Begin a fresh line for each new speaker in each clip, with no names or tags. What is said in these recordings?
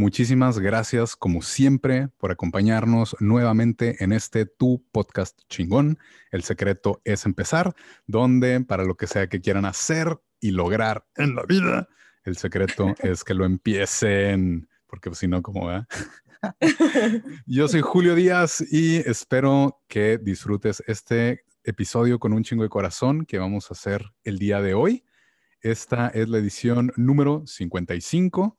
Muchísimas gracias, como siempre, por acompañarnos nuevamente en este Tu Podcast Chingón. El secreto es empezar, donde para lo que sea que quieran hacer y lograr en la vida, el secreto es que lo empiecen, porque si no, ¿cómo va? Yo soy Julio Díaz y espero que disfrutes este episodio con un chingo de corazón que vamos a hacer el día de hoy. Esta es la edición número 55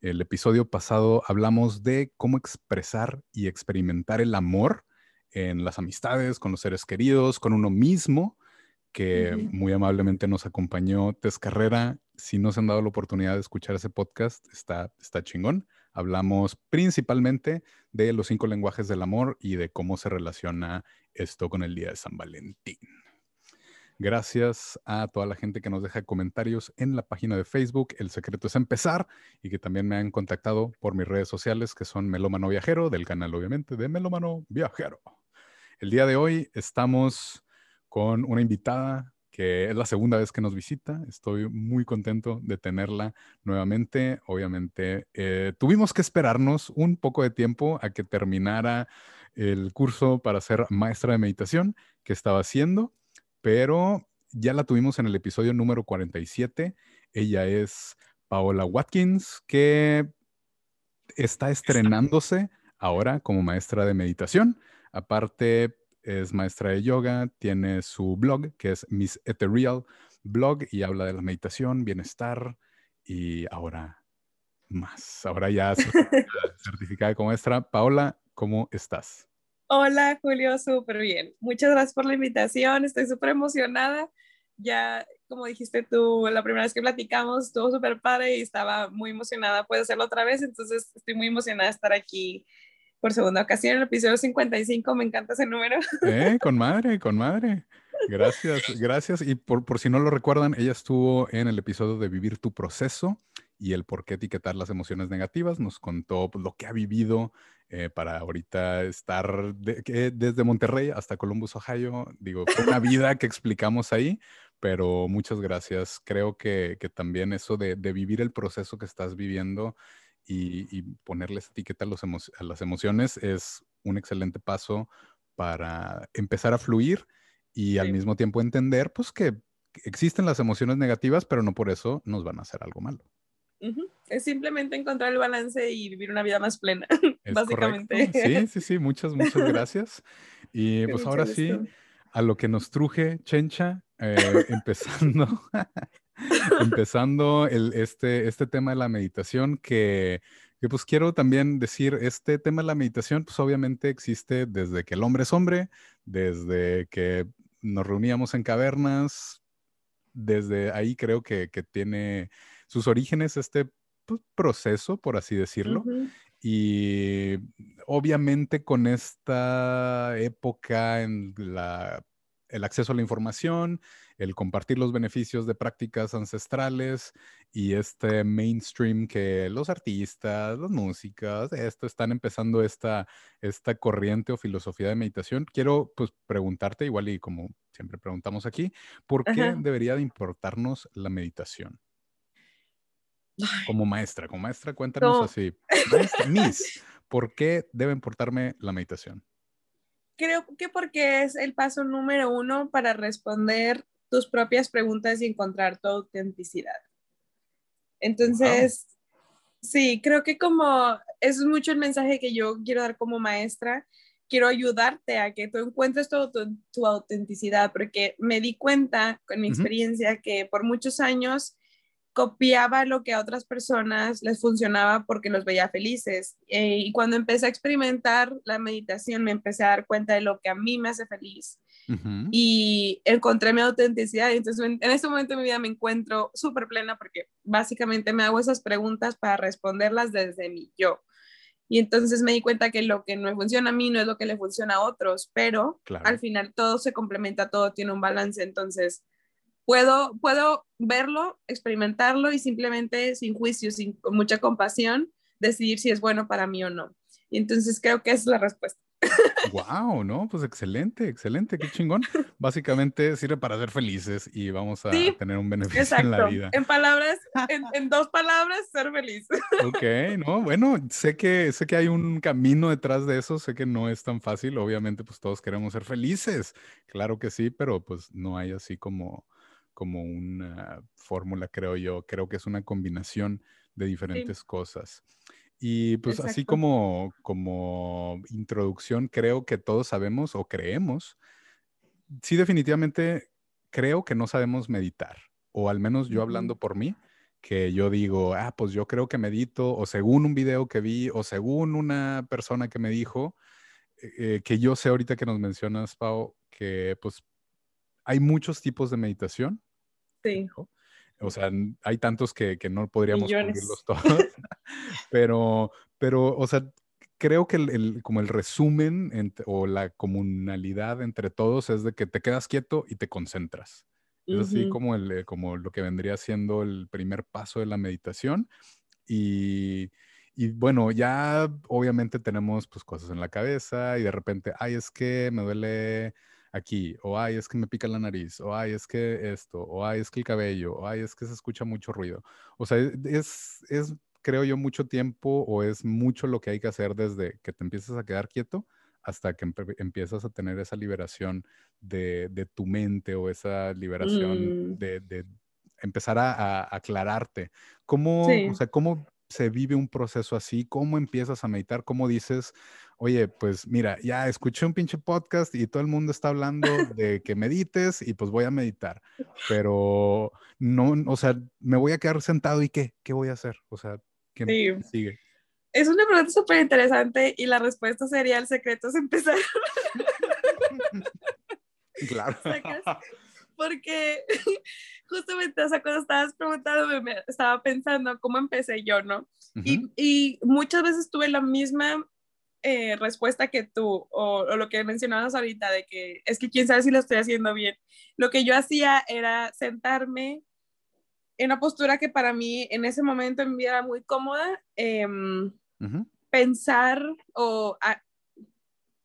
el episodio pasado hablamos de cómo expresar y experimentar el amor en las amistades, con los seres queridos, con uno mismo, que muy amablemente nos acompañó Tess Carrera. Si no se han dado la oportunidad de escuchar ese podcast, está, está chingón. Hablamos principalmente de los cinco lenguajes del amor y de cómo se relaciona esto con el Día de San Valentín. Gracias a toda la gente que nos deja comentarios en la página de Facebook. El secreto es empezar y que también me han contactado por mis redes sociales que son Melómano Viajero, del canal obviamente de Melómano Viajero. El día de hoy estamos con una invitada que es la segunda vez que nos visita. Estoy muy contento de tenerla nuevamente. Obviamente eh, tuvimos que esperarnos un poco de tiempo a que terminara el curso para ser maestra de meditación que estaba haciendo pero ya la tuvimos en el episodio número 47. Ella es Paola Watkins, que está estrenándose ahora como maestra de meditación. Aparte, es maestra de yoga, tiene su blog que es Miss Ethereal Blog y habla de la meditación, bienestar y ahora más. Ahora ya certificada como maestra. Paola, ¿cómo estás?
Hola, Julio, súper bien. Muchas gracias por la invitación. Estoy súper emocionada. Ya, como dijiste tú, la primera vez que platicamos estuvo súper padre y estaba muy emocionada. Puedo hacerlo otra vez, entonces estoy muy emocionada de estar aquí por segunda ocasión. El episodio 55, me encanta ese número.
Eh, con madre, con madre. Gracias, gracias. Y por, por si no lo recuerdan, ella estuvo en el episodio de Vivir tu proceso y el por qué etiquetar las emociones negativas. Nos contó pues, lo que ha vivido eh, para ahorita estar desde Monterrey hasta Columbus, Ohio. Digo, fue una vida que explicamos ahí, pero muchas gracias. Creo que, también eso de, vivir el proceso que estás viviendo y, ponerles etiqueta a, las emociones es un excelente paso para empezar a fluir y al mismo tiempo entender pues que existen las emociones negativas, pero no por eso nos van a hacer algo malo.
Es simplemente encontrar el balance y vivir una vida más plena, básicamente.
Sí, sí, sí, muchas, muchas gracias. Y pues ahora sí, a lo que nos truje, Chencha, eh, empezando, empezando el, este, este tema de la meditación que, que pues quiero también decir, este tema de la meditación pues obviamente existe desde que el hombre es hombre, desde que nos reuníamos en cavernas, desde ahí creo que, que tiene sus orígenes este pues, proceso, por así decirlo. Y obviamente con esta época en la, el acceso a la información, el compartir los beneficios de prácticas ancestrales y este mainstream que los artistas, las músicas, esto están empezando esta, esta corriente o filosofía de meditación. Quiero pues preguntarte, igual y como siempre preguntamos aquí, ¿por qué debería de importarnos la meditación? Como maestra, como maestra, cuéntanos así. Miss, ¿por qué debe importarme la meditación?
Creo que porque es el paso número uno para responder tus propias preguntas y encontrar tu autenticidad. Entonces, sí, creo que como es mucho el mensaje que yo quiero dar como maestra, quiero ayudarte a que tú encuentres tu, tu, autenticidad, porque me di cuenta con mi experiencia que por muchos años copiaba lo que a otras personas les funcionaba porque los veía felices. Eh, y cuando empecé a experimentar la meditación, me empecé a dar cuenta de lo que a mí me hace feliz. Y encontré mi autenticidad. Entonces, en, en este momento de mi vida me encuentro súper plena porque básicamente me hago esas preguntas para responderlas desde mi yo. Y entonces me di cuenta que lo que no me funciona a mí no es lo que le funciona a otros, pero al final todo se complementa, todo tiene un balance. Entonces, puedo, puedo verlo, experimentarlo y simplemente sin juicio, sin, con mucha compasión, decidir si es bueno para mí o no. Y entonces creo que esa es la respuesta.
Wow, no, pues excelente, excelente, qué chingón. Básicamente sirve para ser felices y vamos a tener un beneficio en la vida.
En palabras, en, dos palabras, ser feliz.
Ok, no, bueno, sé que sé que hay un camino detrás de eso, sé que no es tan fácil. Obviamente, pues todos queremos ser felices, claro que sí, pero pues no hay así como como una fórmula, creo yo. Creo que es una combinación de diferentes cosas. Y pues así como, como introducción, creo que todos sabemos o creemos, sí definitivamente creo que no sabemos meditar, o al menos yo hablando por mí, que yo digo, ah, pues yo creo que medito, o según un video que vi, o según una persona que me dijo, eh, eh, que yo sé ahorita que nos mencionas, Pau, que pues hay muchos tipos de meditación.
Sí.
O sea, hay tantos que, que no podríamos cubrirlos todos. pero, pero, o sea, creo que el, como el resumen o la comunalidad entre todos es de que te quedas quieto y te concentras. Es así como, el, eh, como lo que vendría siendo el primer paso de la meditación. Y, y, bueno, ya obviamente tenemos pues cosas en la cabeza y de repente, ay, es que me duele aquí, o ay, es que me pica la nariz, o ay, es que esto, o ay, es que el cabello, o ay, es que se escucha mucho ruido. O sea, es, es, creo yo, mucho tiempo o es mucho lo que hay que hacer desde que te empiezas a quedar quieto hasta que empiezas a tener esa liberación de, de tu mente o esa liberación mm. de, de, empezar a, aclararte. ¿Cómo, o sea, ¿Cómo se vive un proceso así? ¿Cómo empiezas a meditar? ¿Cómo dices, oye, pues mira, ya escuché un pinche podcast y todo el mundo está hablando de que medites y pues voy a meditar, pero no, o sea, me voy a quedar sentado y qué, qué voy a hacer? O sea, ¿qué sigue?
Es una pregunta súper interesante y la respuesta sería el secreto es empezar.
claro.
Porque justamente, o sea, cuando estabas preguntando, me estaba pensando cómo empecé yo, ¿no? y, y, muchas veces tuve la misma eh, respuesta que tú o, lo que mencionabas ahorita de que es que quién sabe si lo estoy haciendo bien. Lo que yo hacía era sentarme en una postura que para mí en ese momento me era muy cómoda, em, pensar o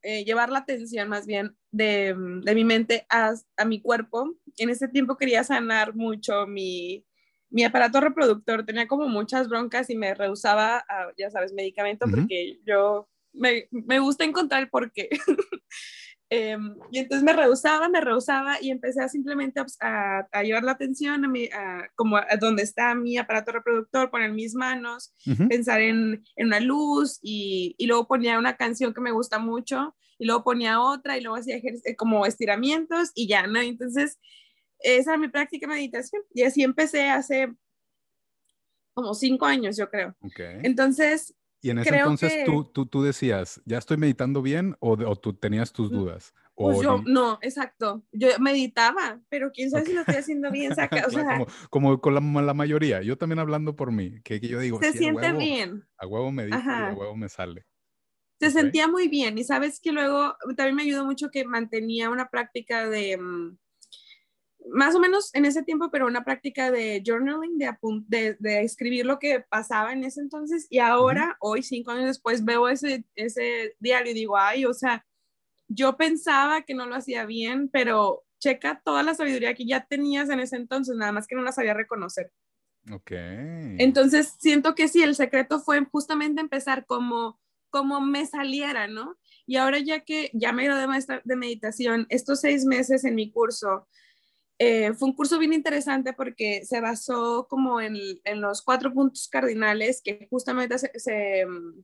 eh, llevar la atención más bien de, de mi mente a, a, mi cuerpo. En ese tiempo quería sanar mucho mi, mi aparato reproductor tenía como muchas broncas y me rehusaba, a, ya sabes, medicamento porque yo me, me gusta encontrar el por qué. Em, y entonces me rehusaba, me rehusaba y empecé a simplemente a, a, llevar la atención a, mi, a como a donde está mi aparato reproductor, poner mis manos, pensar en, en, una luz y, y, luego ponía una canción que me gusta mucho y luego ponía otra y luego hacía como estiramientos y ya, ¿no? Entonces, esa era mi práctica de meditación y así empecé hace como cinco años, yo creo.
Okay.
Entonces,
y en ese entonces tú, tú, tú, decías, ¿ya estoy meditando bien o, o tú tenías tus mm, dudas?
Pues yo, no, exacto. Yo meditaba, pero quién sabe si lo estoy haciendo bien. Saca, o sea,
como, como, con la, la, mayoría. Yo también hablando por mí, que, que yo digo,
se siente bien.
A huevo medito a huevo me sale.
Se sentía muy bien y sabes que luego también me ayudó mucho que mantenía una práctica de, mm, más o menos en ese tiempo, pero una práctica de journaling, de, de, escribir lo que pasaba en ese entonces. Y ahora, hoy, cinco años después, veo ese, ese diario y digo, ay, o sea, yo pensaba que no lo hacía bien, pero checa toda la sabiduría que ya tenías en ese entonces, nada más que no la sabía reconocer.
Ok.
Entonces, siento que sí, el secreto fue justamente empezar como, como me saliera, ¿no? Y ahora ya que ya me gradué de de meditación, estos seis meses en mi curso, eh, fue un curso bien interesante porque se basó como en, en los cuatro puntos cardinales que justamente se, mm,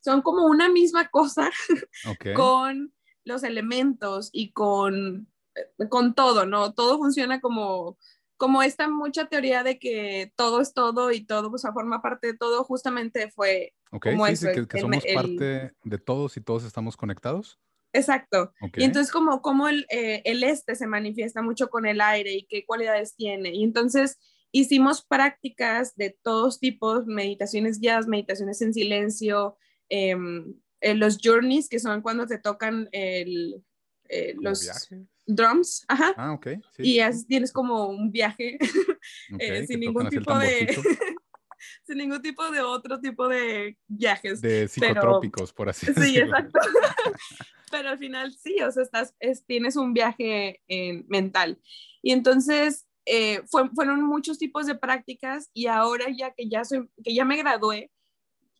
son como una misma cosa con los elementos y con, eh, con todo, ¿no? Todo funciona como, como esta mucha teoría de que todo es todo y todo, pues, forma parte de todo, justamente fue
como eso. que, somos parte de todos y todos estamos conectados.
Exacto. Y entonces como, como el, eh, el este se manifiesta mucho con el aire y qué cualidades tiene. Y entonces hicimos prácticas de todos tipos, meditaciones guiadas, meditaciones en silencio, em, eh, los journeys, que son cuando te tocan el, eh, los drums, ajá.
Ah, ok.
y tienes como un viaje eh, sin ningún tipo de... sin ningún tipo de otro tipo de viajes.
De psicotrópicos, por así decirlo.
Sí, exacto. pero al final sí, o sea, estás, tienes un viaje mental. Y entonces eh, fueron muchos tipos de prácticas y ahora ya que ya, soy, que ya me gradué,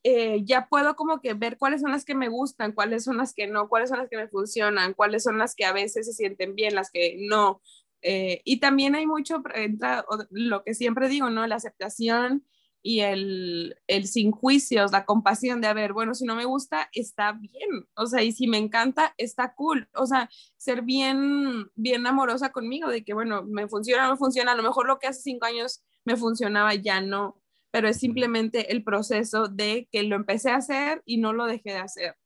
eh, ya puedo como que ver cuáles son las que me gustan, cuáles son las que no, cuáles son las que me funcionan, cuáles son las que a veces se sienten bien, las que no. Eh, y también hay mucho, entra, lo que siempre digo, ¿no? La aceptación y el, el, sin juicios, la compasión de, a ver, bueno, si no me gusta, está bien, o sea, y si me encanta, está cool, o sea, ser bien, bien amorosa conmigo, de que, bueno, me funciona, no me funciona, a lo mejor lo que hace cinco años me funcionaba, ya no, pero es simplemente el proceso de que lo empecé a hacer y no lo dejé de hacer.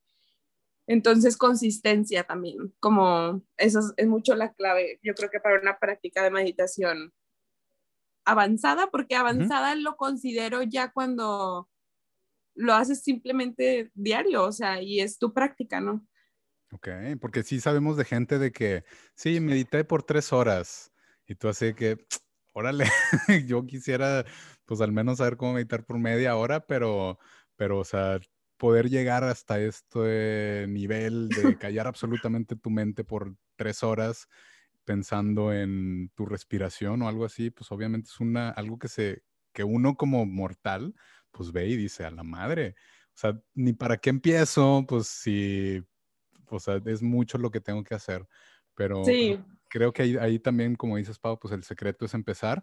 Entonces, consistencia también, como eso es, mucho la clave, yo creo que para una práctica de meditación avanzada, porque avanzada lo considero ya cuando lo haces simplemente diario, o sea, y es tu práctica, ¿no?
Ok, porque sí sabemos de gente de que, sí, medité por tres horas y tú así que, órale, yo quisiera pues al menos saber cómo meditar por media hora, pero, pero, o sea, poder llegar hasta este nivel de callar absolutamente tu mente por tres horas pensando en tu respiración o algo así, pues obviamente es una, algo que se, que uno como mortal, pues ve y dice, a la madre, o sea, ni para qué empiezo, pues si, o sea, es mucho lo que tengo que hacer, pero
sí.
creo que ahí, ahí también, como dices, Pau, pues el secreto es empezar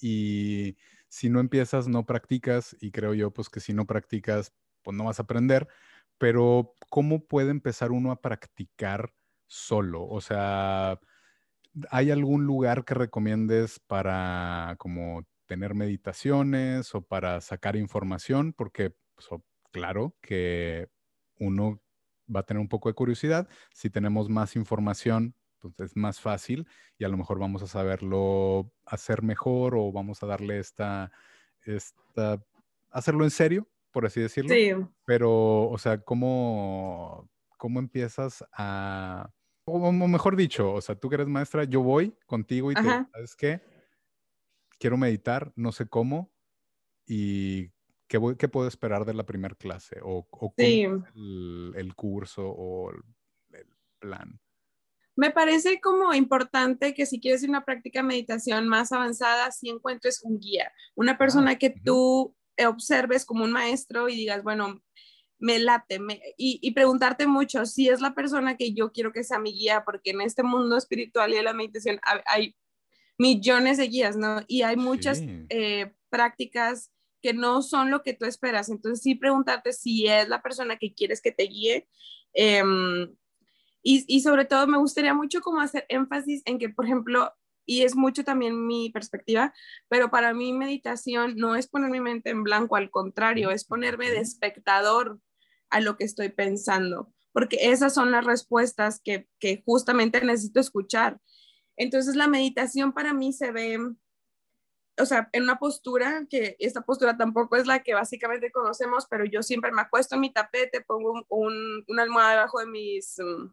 y si no empiezas, no practicas y creo yo pues que si no practicas, pues no vas a aprender, pero ¿cómo puede empezar uno a practicar solo? O sea, ¿hay algún lugar que recomiendes para como tener meditaciones o para sacar información? Porque, pues, claro que uno va a tener un poco de curiosidad. Si tenemos más información, pues es más fácil y a lo mejor vamos a saberlo hacer mejor o vamos a darle esta, esta, hacerlo en serio, por así decirlo.
Sí.
Pero, o sea, ¿cómo, cómo empiezas a, o mejor dicho, o sea, tú que eres maestra, yo voy contigo y te, ¿sabes qué? Quiero meditar, no sé cómo, y ¿qué, qué puedo esperar de la primera clase? ¿O, o cómo el, el, curso o el plan?
Me parece como importante que si quieres una práctica de meditación más avanzada, si encuentres un guía, una ah, persona que tú observes como un maestro y digas, bueno, me late, y, preguntarte mucho si es la persona que yo quiero que sea mi guía, porque en este mundo espiritual y de la meditación hay millones de guías, ¿no? Y hay muchas eh, prácticas que no son lo que tú esperas. Entonces, sí preguntarte si es la persona que quieres que te guíe. Em, y, sobre todo me gustaría mucho como hacer énfasis en que, por ejemplo, y es mucho también mi perspectiva, pero para mí meditación no es poner mi mente en blanco, al contrario, es ponerme de espectador a lo que estoy pensando, porque esas son las respuestas que, que justamente necesito escuchar. Entonces la meditación para mí se ve, o sea, en una postura, que esta postura tampoco es la que básicamente conocemos, pero yo siempre me acuesto en mi tapete, pongo un, una almohada debajo de mis... Mm,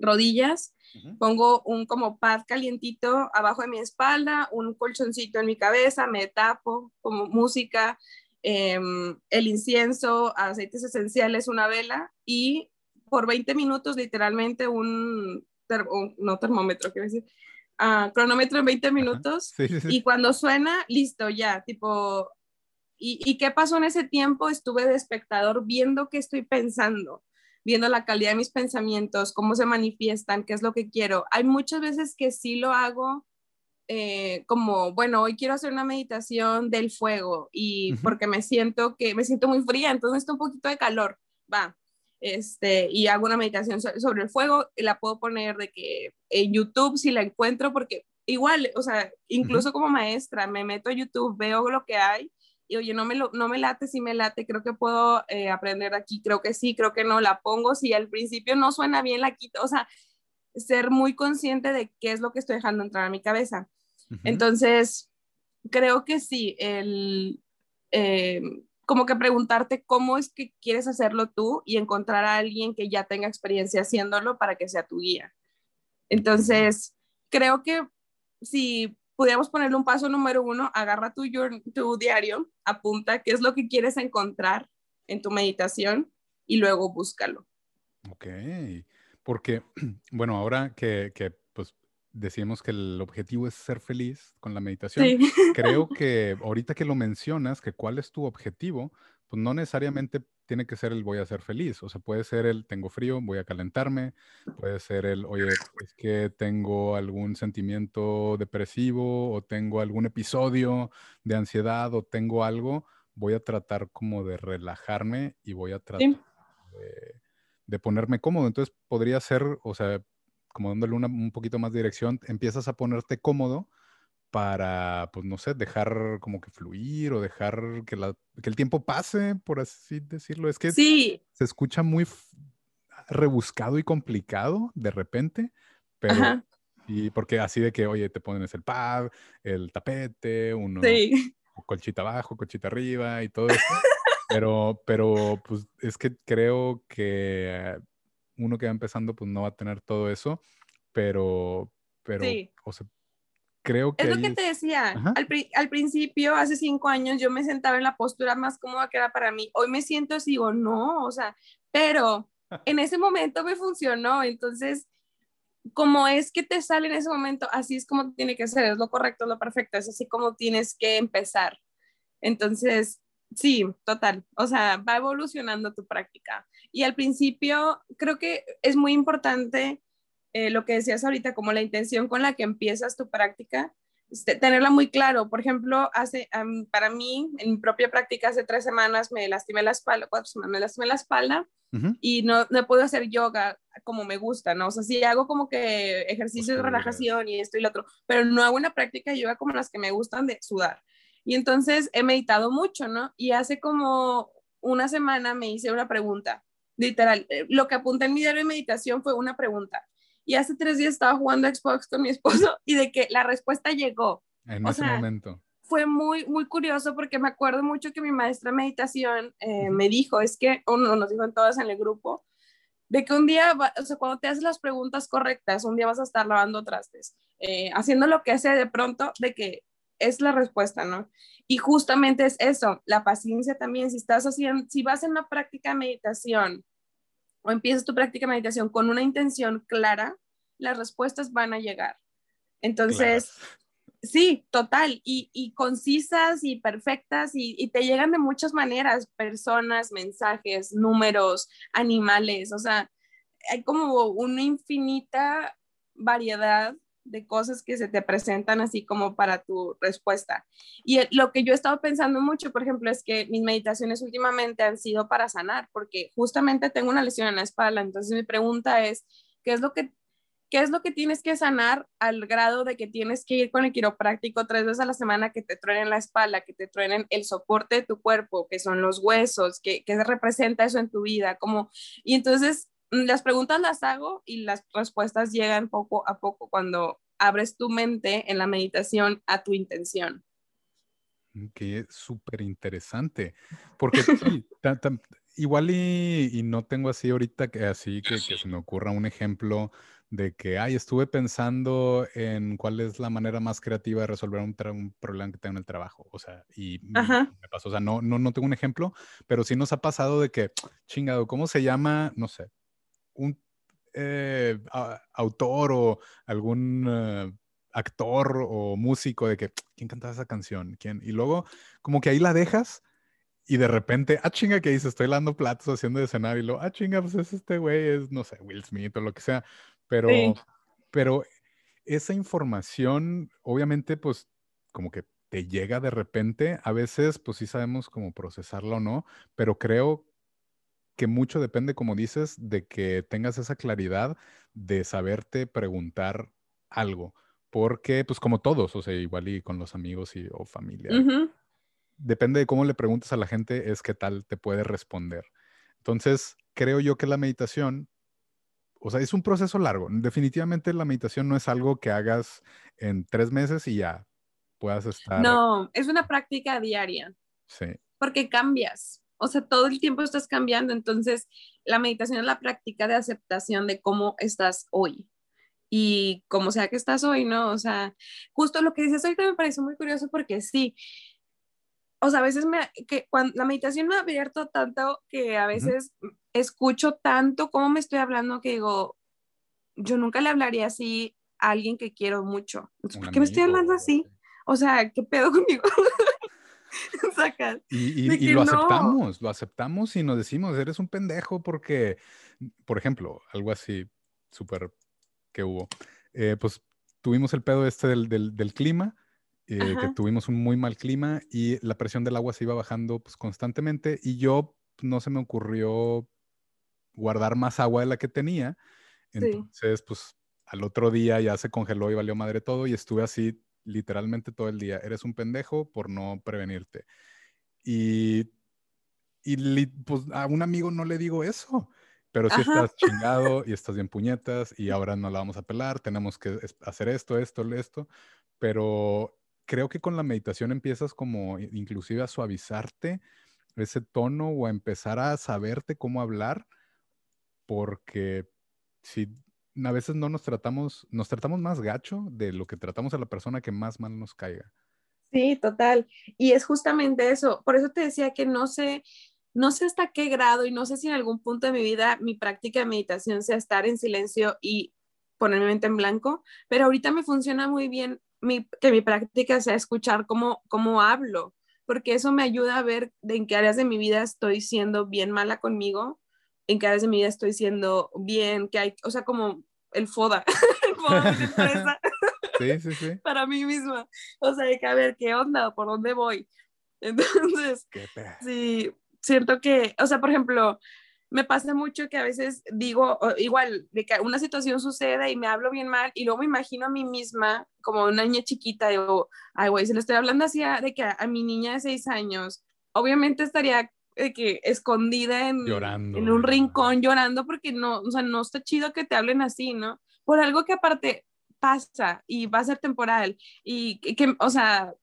rodillas, pongo un como pad calientito abajo de mi espalda, un colchoncito en mi cabeza, me tapo, como música, em, el incienso, aceites esenciales, una vela y por 20 minutos literalmente un, no termómetro, quiero decir, uh, cronómetro en 20 minutos y cuando suena, listo, ya, tipo, ¿y, ¿y qué pasó en ese tiempo? Estuve de espectador viendo qué estoy pensando viendo la calidad de mis pensamientos, cómo se manifiestan, qué es lo que quiero. Hay muchas veces que sí lo hago eh, como, bueno, hoy quiero hacer una meditación del fuego y porque me siento que me siento muy fría, entonces está un poquito de calor, va. Este, y hago una meditación sobre el fuego, la puedo poner de que en YouTube si la encuentro, porque igual, o sea, incluso como maestra, me meto a YouTube, veo lo que hay y oye, no me, lo, no me late, si me late, creo que puedo eh, aprender aquí, creo que sí, creo que no, la pongo, si al principio no suena bien, la quito, o sea, ser muy consciente de qué es lo que estoy dejando entrar a mi cabeza. Entonces, creo que sí, el, eh, como que preguntarte cómo es que quieres hacerlo tú y encontrar a alguien que ya tenga experiencia haciéndolo para que sea tu guía. Entonces, creo que si pudiéramos ponerle un paso número uno, agarra tu, tu diario, apunta qué es lo que quieres encontrar en tu meditación y luego búscalo.
Ok, porque, bueno, ahora que, que pues decimos que el objetivo es ser feliz con la meditación, creo que ahorita que lo mencionas, que cuál es tu objetivo, pues no necesariamente tiene que ser el voy a ser feliz, o sea, puede ser el tengo frío, voy a calentarme, puede ser el, oye, es que tengo algún sentimiento depresivo o tengo algún episodio de ansiedad o tengo algo, voy a tratar como de relajarme y voy a tratar de, de, ponerme cómodo. Entonces podría ser, o sea, como dándole una, un poquito más de dirección, empiezas a ponerte cómodo para, pues no sé, dejar como que fluir o dejar que, la, que el tiempo pase, por así decirlo. Es que
sí.
se escucha muy rebuscado y complicado de repente, pero... Y porque así de que, oye, te pones el pad, el tapete, uno,
sí.
colchita abajo, colchita arriba y todo eso. pero, pero, pues es que creo que uno que va empezando, pues no va a tener todo eso, pero, pero, o sea, creo que...
Es lo que te decía, al, al, principio, hace cinco años, yo me sentaba en la postura más cómoda que era para mí. Hoy me siento así, digo, no, o sea, pero en ese momento me funcionó, entonces, como es que te sale en ese momento, así es como tiene que ser, es lo correcto, es lo perfecto, es así como tienes que empezar. Entonces, sí, total, o sea, va evolucionando tu práctica. Y al principio, creo que es muy importante eh, lo que decías ahorita, como la intención con la que empiezas tu práctica, este, tenerla muy claro. Por ejemplo, hace, para mí, en mi propia práctica, hace tres semanas me lastimé la espalda, cuatro semanas me lastimé la espalda y no, no puedo hacer yoga como me gusta, ¿no? O sea, sí hago como que ejercicios de relajación y esto y lo otro, pero no hago una práctica de yoga como las que me gustan de sudar. Y entonces he meditado mucho, ¿no? Y hace como una semana me hice una pregunta, literal, eh, lo que apunté en mi diario de meditación fue una pregunta y hace tres días estaba jugando Xbox con mi esposo y de que la respuesta llegó.
En ese momento.
Fue muy, muy curioso porque me acuerdo mucho que mi maestra de meditación eh, me dijo, es que, uno nos dijo en todas en el grupo, de que un día, o sea, cuando te haces las preguntas correctas, un día vas a estar lavando trastes, eh, haciendo lo que hace de pronto, de que es la respuesta, ¿no? Y justamente es eso, la paciencia también, si estás haciendo, si vas en una práctica de meditación o empiezas tu práctica de meditación con una intención clara, las respuestas van a llegar. Entonces, sí, total, y, concisas y perfectas y, te llegan de muchas maneras, personas, mensajes, números, animales, o sea, hay como una infinita variedad de cosas que se te presentan así como para tu respuesta. Y lo que yo he estado pensando mucho, por ejemplo, es que mis meditaciones últimamente han sido para sanar, porque justamente tengo una lesión en la espalda. Entonces mi pregunta es, ¿qué es lo que, qué es lo que tienes que sanar al grado de que tienes que ir con el quiropráctico tres veces a la semana que te truenen la espalda, que te truenen el soporte de tu cuerpo, que son los huesos, que, que representa eso en tu vida? Como, y entonces las preguntas las hago y las respuestas llegan poco a poco cuando abres tu mente en la meditación a tu intención.
Mm, que súper interesante, porque sí, igual y, no tengo así ahorita que así que, se me ocurra un ejemplo de que, ay, estuve pensando en cuál es la manera más creativa de resolver un, problema que tengo en el trabajo, o sea, y me pasó, o sea, no, no, no tengo un ejemplo, pero sí nos ha pasado de que, chingado, ¿cómo se llama? No sé, un eh, autor o algún eh, actor o músico de que, ¿quién cantaba esa canción? ¿Quién? Y luego, como que ahí la dejas y de repente, ah, chinga, que dice, estoy lavando platos haciendo de cenar y luego, ah, chinga, pues es este güey, es, no sé, Will Smith o lo que sea. Pero, pero esa información, obviamente, pues como que te llega de repente. A veces, pues sí sabemos cómo procesarla o no, pero creo que mucho depende, como dices, de que tengas esa claridad de saberte preguntar algo. porque pues como todos, o sea, igual y con los amigos y, o familia. Depende de cómo le preguntes a la gente, es qué tal te puede responder. Entonces, creo yo que la meditación, o sea, es un proceso largo. Definitivamente la meditación no es algo que hagas en tres meses y ya puedas estar.
No, es una práctica diaria.
Sí.
Porque cambias. O sea, todo el tiempo estás cambiando. Entonces, la meditación es la práctica de aceptación de cómo estás hoy. Y como sea que estás hoy, ¿no? O sea, justo lo que dices ahorita me parece muy curioso porque sí, o sea, a veces me, que cuando la meditación me ha abierto tanto que a veces escucho tanto cómo me estoy hablando que digo, yo nunca le hablaría así a alguien que quiero mucho. ¿Por qué me estoy hablando así? O sea, ¿qué pedo conmigo?
y, y, lo aceptamos, lo aceptamos y nos decimos, eres un pendejo porque, por ejemplo, algo así súper que hubo, eh, pues tuvimos el pedo este del, del, del clima eh, que tuvimos un muy mal clima y la presión del agua se iba bajando pues, constantemente y yo no se me ocurrió guardar más agua de la que tenía. Entonces, pues al otro día ya se congeló y valió madre todo y estuve así literalmente todo el día. Eres un pendejo por no prevenirte. Y, y pues a un amigo no le digo eso. Pero si estás chingado y estás bien puñetas y ahora no la vamos a pelar, tenemos que hacer esto, esto, esto. Pero creo que con la meditación empiezas como inclusive a suavizarte ese tono o a empezar a saberte cómo hablar, porque si a veces no nos tratamos, nos tratamos más gacho de lo que tratamos a la persona que más mal nos caiga.
Sí, total. Y es justamente eso. Por eso te decía que no sé, no sé hasta qué grado y no sé si en algún punto de mi vida mi práctica de meditación sea estar en silencio y poner mi mente en blanco, pero ahorita me funciona muy bien que mi práctica sea escuchar cómo, cómo hablo, porque eso me ayuda a ver en qué áreas de mi vida estoy siendo bien mala conmigo, en qué áreas de mi vida estoy siendo bien, que hay, o sea, como el FODA, sí, sí, sí. para mí misma. O sea, hay que ver qué onda, por dónde voy. Entonces, sí, siento que, o sea, por ejemplo, me pasa mucho que a veces digo, igual, de que una situación sucede y me hablo bien mal y luego me imagino a mí misma como una niña chiquita, digo, ay, güey, se le estoy hablando así de que a, mi niña de seis años, obviamente estaría de que escondida en, en un rincón llorando porque no, o sea, no está chido que te hablen así, ¿no? Por algo que aparte pasa y va a ser temporal y que, o sea,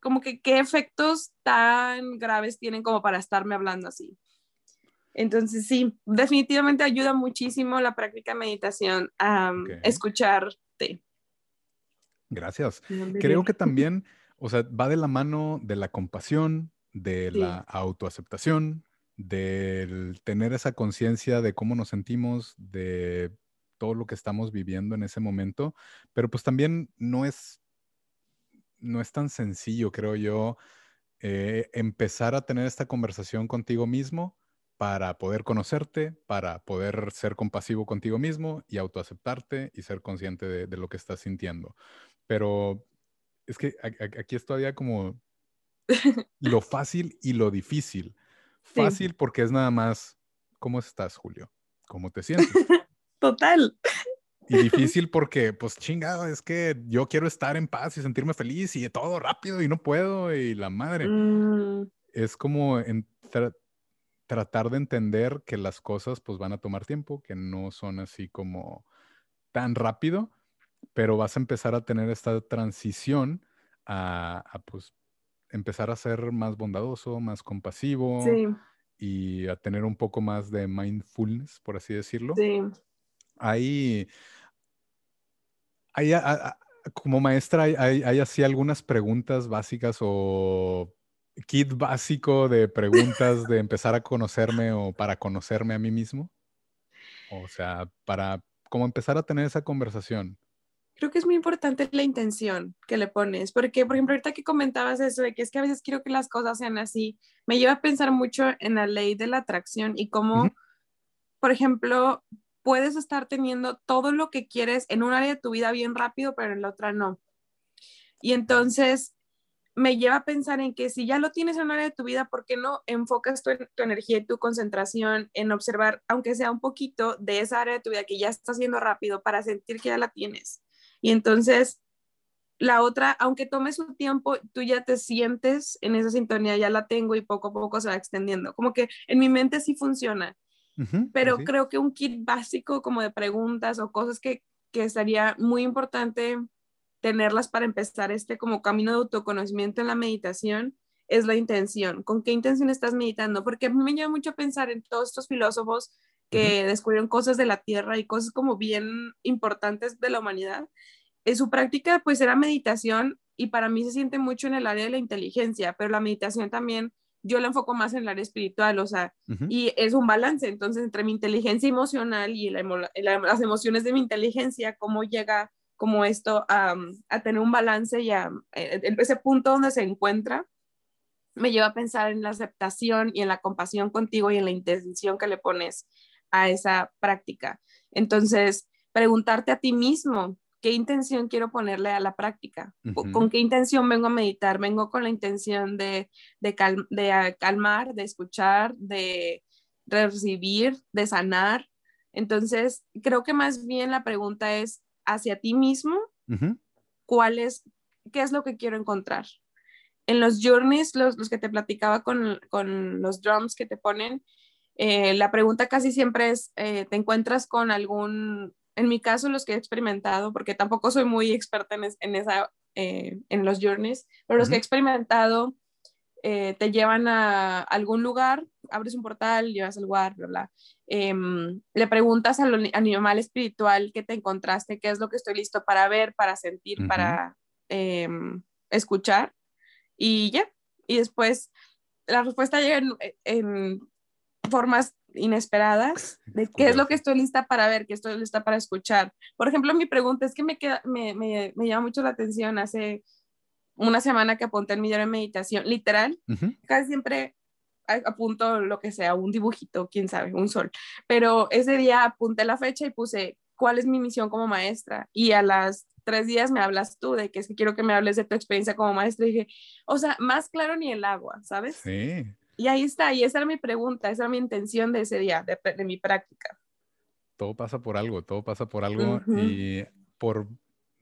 como que qué efectos tan graves tienen como para estarme hablando así. Entonces, sí, definitivamente ayuda muchísimo la práctica de meditación a escucharte.
Gracias. Creo que también, o sea, va de la mano de la compasión, de la autoaceptación, del tener esa conciencia de cómo nos sentimos, de todo lo que estamos viviendo en ese momento, pero pues también no es, no es tan sencillo, creo yo, eh, empezar a tener esta conversación contigo mismo para poder conocerte, para poder ser compasivo contigo mismo y autoaceptarte y ser consciente de, lo que estás sintiendo. Pero es que aquí es todavía como lo fácil y lo difícil. Fácil porque es nada más, ¿cómo estás, Julio? ¿Cómo te sientes?
Total.
Y difícil porque, pues chingado, es que yo quiero estar en paz y sentirme feliz y todo rápido y no puedo y la madre. Mm. Es como tratar de entender que las cosas pues van a tomar tiempo, que no son así como tan rápido, pero vas a empezar a tener esta transición a, pues empezar a ser más bondadoso, más compasivo y a tener un poco más de mindfulness, por así decirlo. Sí. Ahí, como maestra, hay, hay así algunas preguntas básicas o kit básico de preguntas de empezar a conocerme o para conocerme a mí mismo? O sea, para como empezar a tener esa conversación.
Creo que es muy importante la intención que le pones, porque, por ejemplo, ahorita que comentabas eso de que es que a veces quiero que las cosas sean así, me lleva a pensar mucho en la ley de la atracción y cómo, por ejemplo, puedes estar teniendo todo lo que quieres en un área de tu vida bien rápido, pero en la otra no. Y entonces, me lleva a pensar en que si ya lo tienes en un área de tu vida, ¿por qué no enfocas tu, energía y tu concentración en observar, aunque sea un poquito, de esa área de tu vida que ya está haciendo rápido para sentir que ya la tienes? Y entonces la otra, aunque tome su tiempo, tú ya te sientes en esa sintonía, ya la tengo y poco a poco se va extendiendo. Como que en mi mente sí funciona, pero creo que un kit básico como de preguntas o cosas que, que estaría muy importante tenerlas para empezar este como camino de autoconocimiento en la meditación es la intención. ¿Con qué intención estás meditando? Porque a mí me lleva mucho a pensar en todos estos filósofos que descubrieron cosas de la Tierra y cosas como bien importantes de la humanidad. En su práctica pues era meditación y para mí se siente mucho en el área de la inteligencia, pero la meditación también yo la enfoco más en el área espiritual, o sea, y es un balance, entonces, entre mi inteligencia emocional y las emociones de mi inteligencia, cómo llega como esto a, a tener un balance y a, eh, ese punto donde se encuentra, me lleva a pensar en la aceptación y en la compasión contigo y en la intención que le pones a esa práctica. Entonces, preguntarte a ti mismo, ¿qué intención quiero ponerle a la práctica? ¿Con qué intención vengo a meditar? ¿Vengo con la intención de, de, de calmar, de escuchar, de recibir, de sanar? Entonces, creo que más bien la pregunta es hacia ti mismo, ¿cuál es, qué es lo que quiero encontrar? en los journeys, los, los que te platicaba con, con, los drums que te ponen, eh, la pregunta casi siempre es, eh, ¿te encuentras con algún, en mi caso los que he experimentado, porque tampoco soy muy experta en, en esa, eh, en los journeys, pero los que he experimentado te llevan a algún lugar, abres un portal, llevas al lugar, bla, bla. Em, le preguntas al animal espiritual que te encontraste, qué es lo que estoy listo para ver, para sentir, para em, escuchar y ya. Y después la respuesta llega en, formas inesperadas de qué es lo que estoy lista para ver, qué estoy lista para escuchar. Por ejemplo, mi pregunta es que me, queda, me, me, me llama mucho la atención hace una semana que apunté el millón de meditación, literal, casi siempre apunto lo que sea, un dibujito, quién sabe, un sol. Pero ese día apunté la fecha y puse cuál es mi misión como maestra. Y a las tres días me hablas tú de que es que quiero que me hables de tu experiencia como maestra. Y dije, o sea, más claro ni el agua, ¿sabes?
Sí.
Y ahí está, y esa era mi pregunta, esa era mi intención de ese día, de, mi práctica.
Todo pasa por algo, todo pasa por algo y por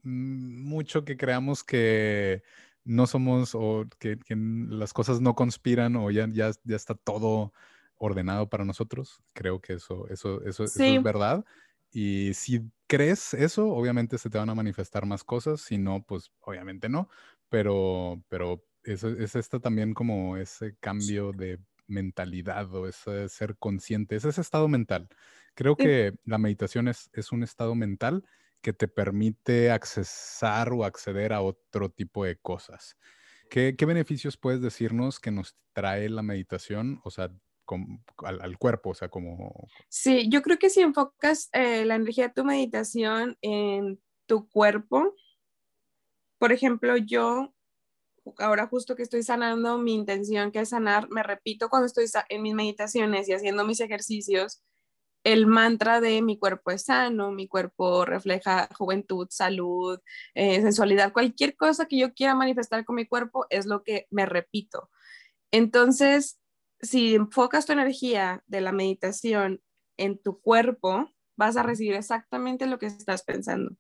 mucho que creamos que no somos o que, las cosas no conspiran o ya, ya, ya está todo ordenado para nosotros, creo que eso, eso, eso, eso es verdad. Y si crees eso, obviamente se te van a manifestar más cosas, si no, pues obviamente no, pero, pero eso, es esto también como ese cambio de mentalidad o ese ser consciente, es ese estado mental. Creo que la meditación es, es un estado mental que te permite accesar o acceder a otro tipo de cosas. ¿Qué, ¿Qué, beneficios puedes decirnos que nos trae la meditación? O sea, al, cuerpo, o sea, como...
Sí, yo creo que si enfocas eh, la energía de tu meditación en tu cuerpo, por ejemplo, yo ahora justo que estoy sanando, mi intención que es sanar, me repito cuando estoy en mis meditaciones y haciendo mis ejercicios, el mantra de mi cuerpo es sano, mi cuerpo refleja juventud, salud, eh, sensualidad, cualquier cosa que yo quiera manifestar con mi cuerpo es lo que me repito. Entonces, si enfocas tu energía de la meditación en tu cuerpo, vas a recibir exactamente lo que estás pensando.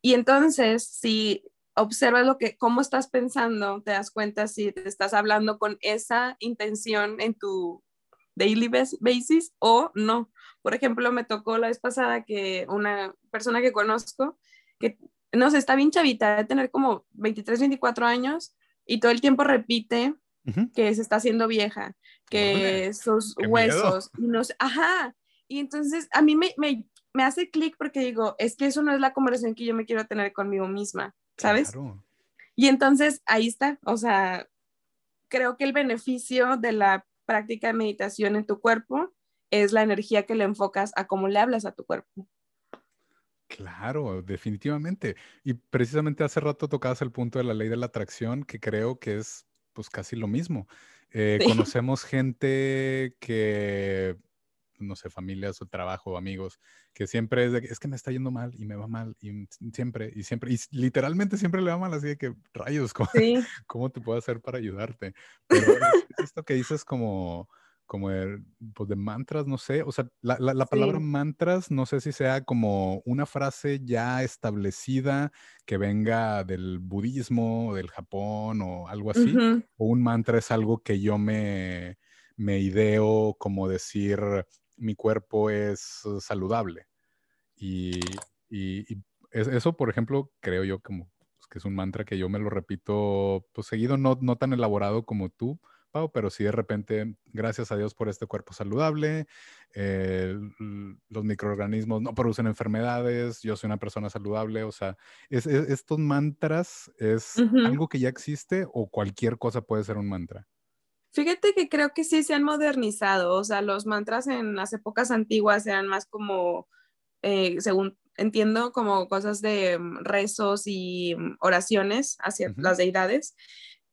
Y entonces, si observas lo que, cómo estás pensando, te das cuenta si te estás hablando con esa intención en tu daily basis o no. Por ejemplo, me tocó la vez pasada que una persona que conozco, que no sé, está bien chavita, de tener como 23, 24 años y todo el tiempo repite que se está haciendo vieja, que sus huesos, y no ajá, y entonces a mí me, me, me hace clic porque digo, es que eso no es la conversación que yo me quiero tener conmigo misma, ¿sabes? Y entonces ahí está, o sea, creo que el beneficio de la práctica de meditación en tu cuerpo es la energía que le enfocas a cómo le hablas a tu cuerpo.
Claro, definitivamente. Y precisamente hace rato tocabas el punto de la ley de la atracción, que creo que es pues casi lo mismo. Eh, conocemos gente que, no sé, familias o trabajo, amigos, que siempre es de, es que me está yendo mal y me va mal y siempre, y siempre, y literalmente siempre le va mal, así de que rayos, ¿cómo, ¿cómo te puedo hacer para ayudarte? Pero es, esto que dices como, como de, pues de mantras, no sé, o sea, la, la, palabra mantras no sé si sea como una frase ya establecida que venga del budismo, del Japón o algo así, o un mantra es algo que yo me, me ideo como decir mi cuerpo es saludable. Y, y, eso, por ejemplo, creo yo como pues, que es un mantra que yo me lo repito pues seguido, no, no tan elaborado como tú, pero si de repente, gracias a Dios por este cuerpo saludable, eh, los microorganismos no producen enfermedades, yo soy una persona saludable, o sea, estos mantras es algo que ya existe o cualquier cosa puede ser un mantra.
Fíjate que creo que sí se han modernizado, o sea, los mantras en las épocas antiguas eran más como, eh, según entiendo, como cosas de mm, rezos y mm, oraciones hacia las deidades.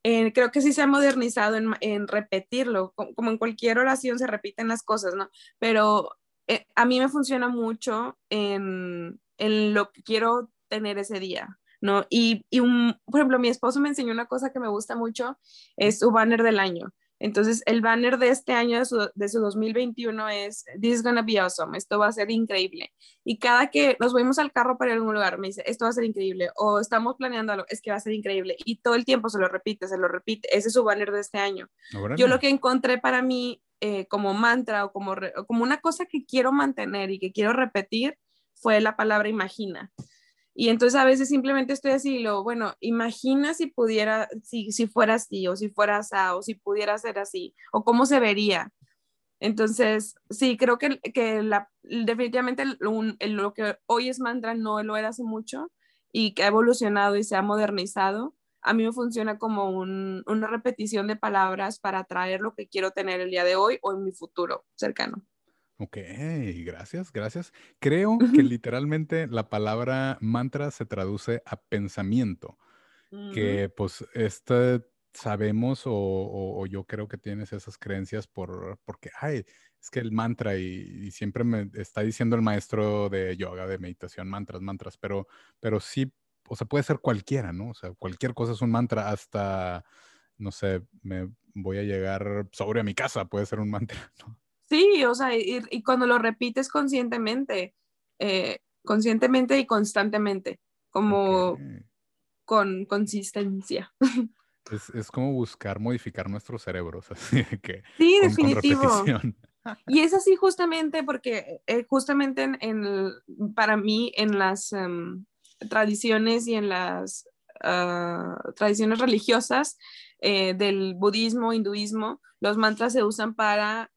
Eh, creo que sí se ha modernizado en, repetirlo, como, en cualquier oración se repiten las cosas, ¿no? Pero eh, a mí me funciona mucho en, lo que quiero tener ese día, ¿no? Y, y un, por ejemplo, mi esposo me enseñó una cosa que me gusta mucho, es su banner del año. Entonces, el banner de este año, de su, de su 2021, es This is gonna be awesome, esto va a ser increíble. Y cada que nos fuimos al carro para ir a algún lugar, me dice, esto va a ser increíble, o estamos planeando algo, es que va a ser increíble. Y todo el tiempo se lo repite, se lo repite. Ese es su banner de este año. Yo lo que encontré para mí eh, como mantra o como, como una cosa que quiero mantener y que quiero repetir fue la palabra imagina. Y entonces a veces simplemente estoy así, lo, bueno, imagina si pudiera, si, si fuera así, o si fuera así, o si pudiera ser así, o cómo se vería. Entonces, sí, creo que, que la, definitivamente lo que hoy es mantra no lo era hace mucho y que ha evolucionado y se ha modernizado. A mí me funciona como un, una repetición de palabras para traer lo que quiero tener el día de hoy o en mi futuro cercano.
Ok, gracias, gracias. Creo que literalmente la palabra mantra se traduce a pensamiento, que pues este sabemos o, yo creo que tienes esas creencias por, porque, ay, es que el mantra y, siempre me está diciendo el maestro de yoga, de meditación, mantras, mantras, pero, pero sí, o sea, puede ser cualquiera, ¿no? O sea, cualquier cosa es un mantra, hasta, no sé, me voy a llegar sobre a mi casa, puede ser un mantra, ¿no?
Sí, o sea, y, cuando lo repites conscientemente, eh, conscientemente y constantemente, como con consistencia.
Es, como buscar modificar nuestros cerebros, así que.
Sí, definitivo. y es así justamente porque, eh, justamente en, para mí, en las em, tradiciones y en las ah, tradiciones religiosas eh, del budismo, hinduismo, los mantras se usan para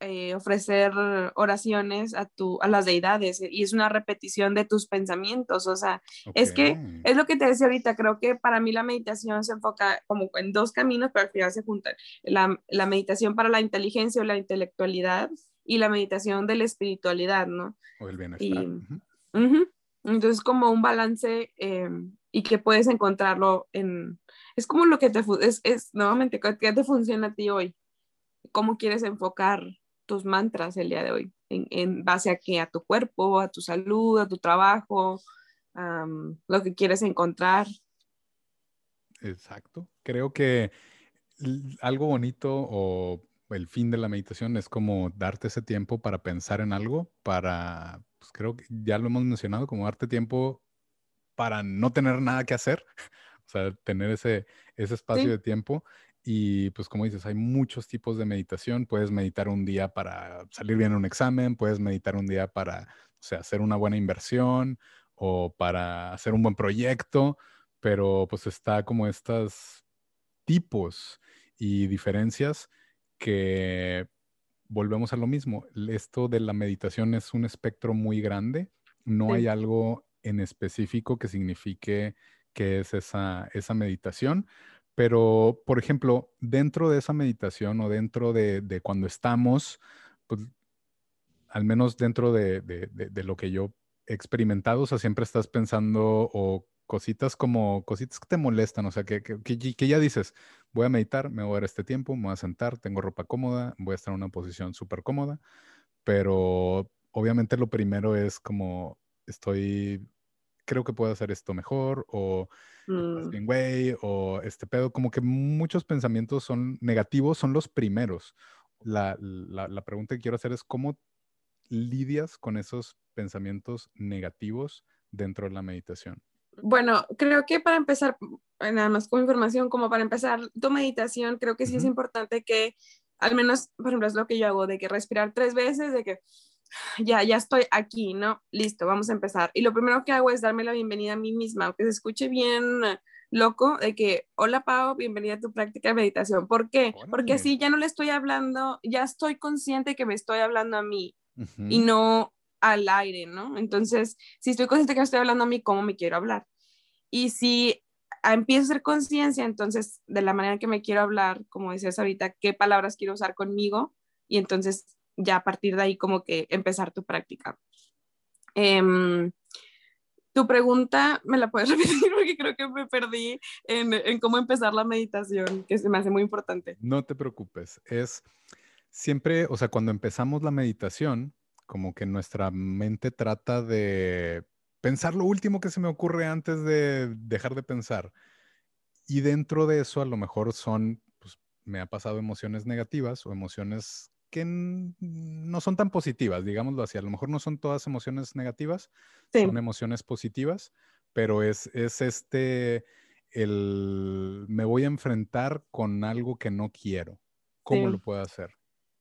eh, ofrecer oraciones a, tu, a las deidades y es una repetición de tus pensamientos. O sea, es que es lo que te decía ahorita, creo que para mí la meditación se enfoca como en dos caminos, pero al final se juntan. La, la meditación para la inteligencia o la intelectualidad y la meditación de la espiritualidad, ¿no?
O el bienestar.
Entonces, como un balance eh, y que puedes encontrarlo en... Es como lo que te... Es, es nuevamente, ¿qué te funciona a ti hoy? ¿Cómo quieres enfocar tus mantras el día de hoy? ¿En, base a qué? ¿A tu cuerpo, a tu salud, a tu trabajo, lo que quieres encontrar?
Exacto. Creo que algo bonito o el fin de la meditación es como darte ese tiempo para pensar en algo, para, pues creo que ya lo hemos mencionado, como darte tiempo para no tener nada que hacer, o sea, tener ese, ese espacio de tiempo y pues como dices, hay muchos tipos de meditación. Puedes meditar un día para salir bien en un examen, puedes meditar un día para o sea, hacer una buena inversión o para hacer un buen proyecto, pero pues está como estos tipos y diferencias que volvemos a lo mismo. Esto de la meditación es un espectro muy grande. No hay algo en específico que signifique que es esa, esa meditación, pero, por ejemplo, dentro de esa meditación o dentro de, cuando estamos, pues, al menos dentro de, lo que yo he experimentado, o sea, siempre estás pensando o cositas como cositas que te molestan, o sea, que, que, ya dices, voy a meditar, me voy a dar este tiempo, me voy a sentar, tengo ropa cómoda, voy a estar en una posición súper cómoda, pero obviamente lo primero es como estoy creo que puedo hacer esto mejor, o mm. bien, güey, o este pedo, como que muchos pensamientos son negativos, son los primeros, la, la, pregunta que quiero hacer es, ¿cómo lidias con esos pensamientos negativos dentro de la meditación?
Bueno, creo que para empezar, nada más con información, como para empezar tu meditación, creo que sí es importante que, al menos, por ejemplo, es lo que yo hago, de que respirar tres veces, de que ya, ya estoy aquí, ¿no? Listo, vamos a empezar. Y lo primero que hago es darme la bienvenida a mí misma, aunque se escuche bien loco, de que, hola Pau, bienvenida a tu práctica de meditación. ¿Por qué? Porque así ya no le estoy hablando, ya estoy consciente que me estoy hablando a mí y no al aire, ¿no? Entonces, si estoy consciente que me estoy hablando a mí, ¿cómo me quiero hablar? Y si empiezo a hacer conciencia, entonces, de la manera que me quiero hablar, como decías ahorita, qué palabras quiero usar conmigo, y entonces ya a partir de ahí como que empezar tu práctica. Em, tu pregunta, ¿me la puedes repetir? Porque creo que me perdí en, cómo empezar la meditación, que se me hace muy importante.
No te preocupes, es siempre, o sea, cuando empezamos la meditación, como que nuestra mente trata de pensar lo último que se me ocurre antes de dejar de pensar. Y dentro de eso a lo mejor son, pues me ha pasado emociones negativas o emociones que no son tan positivas, digámoslo así. A lo mejor no son todas emociones negativas, son emociones positivas, pero es, es este, el, me voy a enfrentar con algo que no quiero. ¿Cómo lo puedo hacer?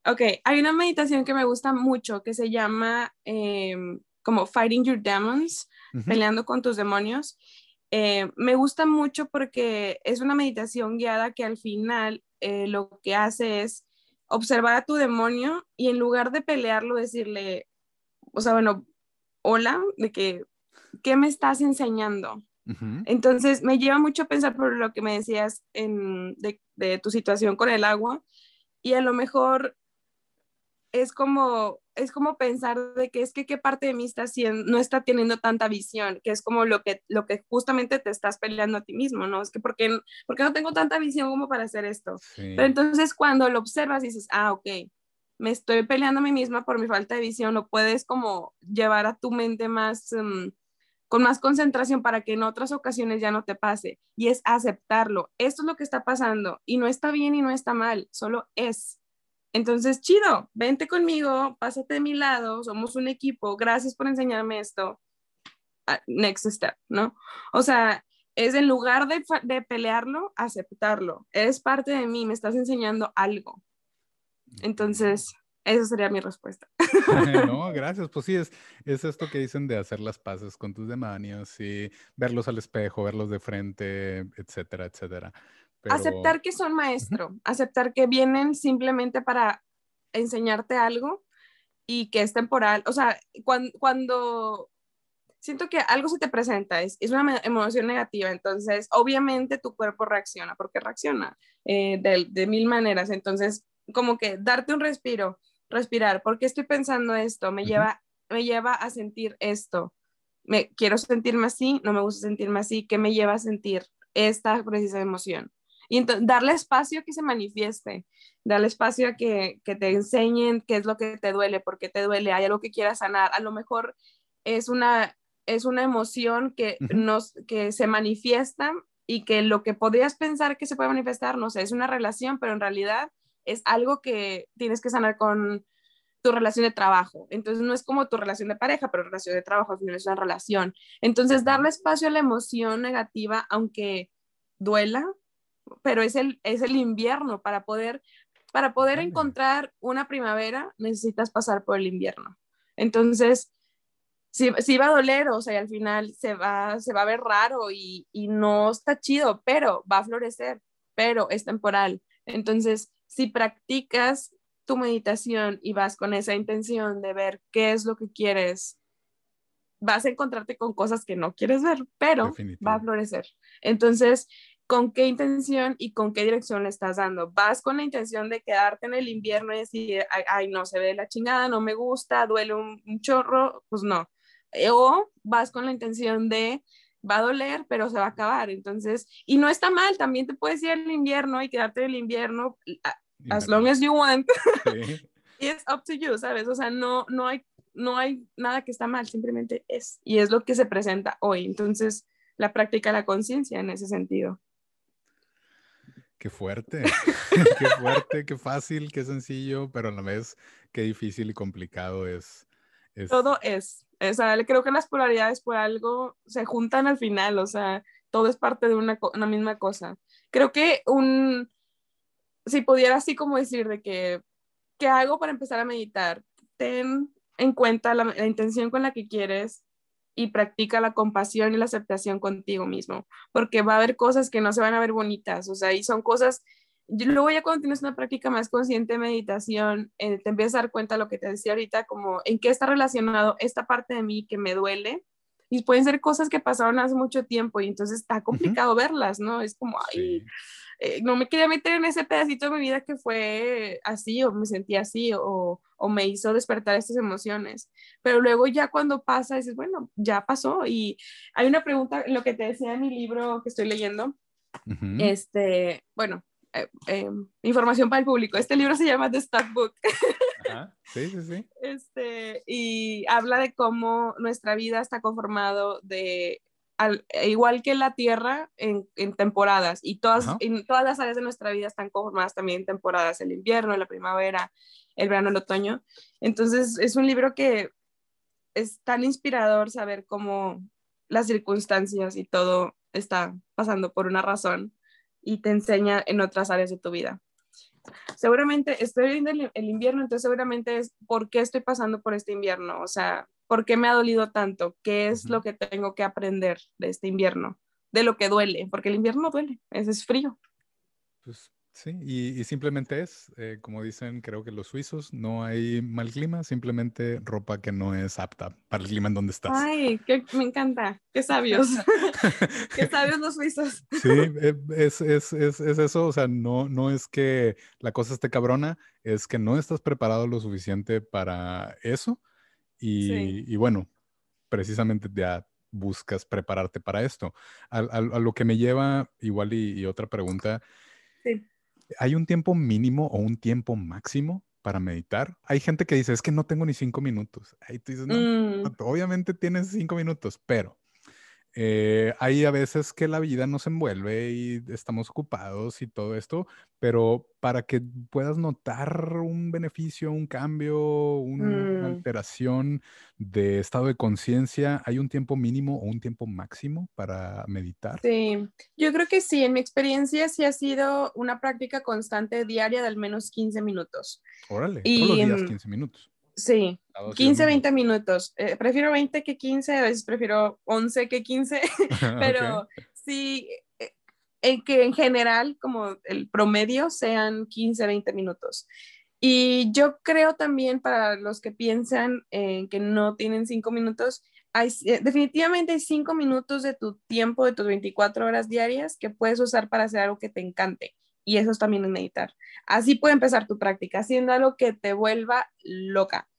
Ok, hay una meditación que me gusta mucho que se llama em, como Fighting Your Demons, peleando con tus demonios. Eh, me gusta mucho porque es una meditación guiada que al final eh, lo que hace es observar a tu demonio y en lugar de pelearlo, decirle, o sea, bueno, hola, de que, ¿qué me estás enseñando? Entonces, me lleva mucho a pensar por lo que me decías en, de, de, tu situación con el agua y a lo mejor es como, es como pensar de que es que qué parte de mí está haciendo, no está teniendo tanta visión, que es como lo que, lo que justamente te estás peleando a ti mismo, ¿no? Es que ¿por qué, no tengo tanta visión como para hacer esto? Pero entonces cuando lo observas dices, ah, ok, me estoy peleando a mí misma por mi falta de visión, lo puedes como llevar a tu mente más... Mm, con más concentración para que en otras ocasiones ya no te pase. Y es aceptarlo. Esto es lo que está pasando y no está bien y no está mal, solo es. Entonces, chido, vente conmigo, pásate de mi lado, somos un equipo, gracias por enseñarme esto. Ah, next step, ¿no? O sea, es en lugar de, de pelearlo, aceptarlo. Eres parte de mí, me estás enseñando algo. Entonces, esa sería mi respuesta.
no, gracias. Pues sí, es, es esto que dicen de hacer las paces con tus demonios y verlos al espejo, verlos de frente, etcétera, etcétera.
Aceptar que son maestro, aceptar que vienen simplemente para enseñarte algo y que es temporal. O sea, cuando, cuando siento que algo se te presenta, es, es una emoción negativa, entonces obviamente tu cuerpo reacciona, porque reacciona eh, de, de, mil maneras. Entonces, como que darte un respiro, respirar, ¿por qué estoy pensando esto? Me, lleva, me lleva a sentir esto. Me, quiero sentirme así, no me gusta sentirme así, ¿qué me lleva a sentir esta precisa emoción? Y darle espacio a que se manifieste, darle espacio a que, que te enseñen qué es lo que te duele, por qué te duele, hay algo que quieras sanar. A lo mejor es una, es una emoción que, nos, que se manifiesta y que lo que podrías pensar que se puede manifestar, no sé, es una relación, pero en realidad es algo que tienes que sanar con tu relación de trabajo. Entonces no es como tu relación de pareja, pero relación de trabajo al final es una relación. Entonces darle espacio a la emoción negativa, aunque duela, pero es el, es el invierno. Para poder, para poder encontrar una primavera necesitas pasar por el invierno. Entonces, si, si va a doler, o sea, al final se va, se va a ver raro y, y no está chido, pero va a florecer, pero es temporal. Entonces, si practicas tu meditación y vas con esa intención de ver qué es lo que quieres, vas a encontrarte con cosas que no quieres ver, pero va a florecer. Entonces, con qué intención y con qué dirección le estás dando. Vas con la intención de quedarte en el invierno y decir, ay, no, se ve la chingada, no me gusta, duele un, chorro, pues no. Eh, o vas con la intención de, va a doler, pero se va a acabar. Entonces, y no está mal, también te puedes ir al invierno y quedarte en el invierno as long as you want. y es up to you, ¿sabes? O sea, no, no, hay, no hay nada que está mal, simplemente es. Y es lo que se presenta hoy. Entonces, la práctica la conciencia en ese sentido.
Qué fuerte, qué fuerte, qué fácil, qué sencillo, pero a la vez qué difícil y complicado es.
Todo es. O sea, creo que las polaridades por algo se juntan al final, o sea, todo es parte de una, una misma cosa. Creo que un, si pudiera así como decir de que, ¿qué hago para empezar a meditar? Ten en cuenta la, la intención con la que quieres y practica la compasión y la aceptación contigo mismo, porque va a haber cosas que no se van a ver bonitas, o sea, y son cosas, luego ya cuando tienes una práctica más consciente de meditación, eh, te empiezas a dar cuenta de lo que te decía ahorita, como en qué está relacionado esta parte de mí que me duele, y pueden ser cosas que pasaron hace mucho tiempo y entonces está complicado verlas, ¿no? Es como, ay, eh, no me quería meter en ese pedacito de mi vida que fue así o me sentí así o, o, me hizo despertar estas emociones. Pero luego ya cuando pasa, dices, bueno, ya pasó. Y hay una pregunta, lo que te decía en mi libro que estoy leyendo, este, bueno, eh, eh, información para el público. Este libro se llama The Stuck Book.
Sí, sí, sí.
Este, y habla de cómo nuestra vida está conformado de igual que la Tierra en, temporadas y todas, en todas las áreas de nuestra vida están conformadas también en temporadas, el invierno, la primavera, el verano, el otoño. Entonces es un libro que es tan inspirador saber cómo las circunstancias y todo está pasando por una razón y te enseña en otras áreas de tu vida. Seguramente estoy viendo el, el invierno, entonces seguramente es por qué estoy pasando por este invierno, o sea, ¿Por qué me ha dolido tanto? ¿Qué es lo que tengo que aprender de este invierno? De lo que duele, porque el invierno duele, es, frío.
Pues sí, y, simplemente es, eh, como dicen, creo que los suizos, no hay mal clima, simplemente ropa que no es apta para el clima en donde estás.
Ay, me encanta, qué sabios, qué sabios los suizos.
Sí, eh, es, es, es, es, eso, o sea, no, no es que la cosa esté cabrona, es que no estás preparado lo suficiente para eso y, bueno, precisamente ya buscas prepararte para esto. A, lo que me lleva igual y, otra pregunta. ¿Hay un tiempo mínimo o un tiempo máximo para meditar? Hay gente que dice, es que no tengo ni cinco minutos. Ahí tú dices, no, mm. obviamente tienes cinco minutos, pero eh, hay a veces que la vida nos envuelve y estamos ocupados y todo esto, pero para que puedas notar un beneficio, un cambio, una mm. alteración de estado de conciencia, ¿hay un tiempo mínimo o un tiempo máximo para meditar?
Sí, yo creo que sí. En mi experiencia sí ha sido una práctica constante diaria de al menos 15 minutos.
Órale, todos los días 15 minutos.
Sí, 15, 20 minutos. Eh, prefiero 20 que 15, a veces prefiero 11 que 15, pero sí, eh, en que en general, como el promedio, sean 15, 20 minutos. Y yo creo también para los que piensan que no tienen 5 minutos, hay, eh, definitivamente hay 5 minutos de tu tiempo, de tus 24 horas diarias que puedes usar para hacer algo que te encante y eso es también meditar. Así puede empezar tu práctica, haciendo algo que te vuelva loca.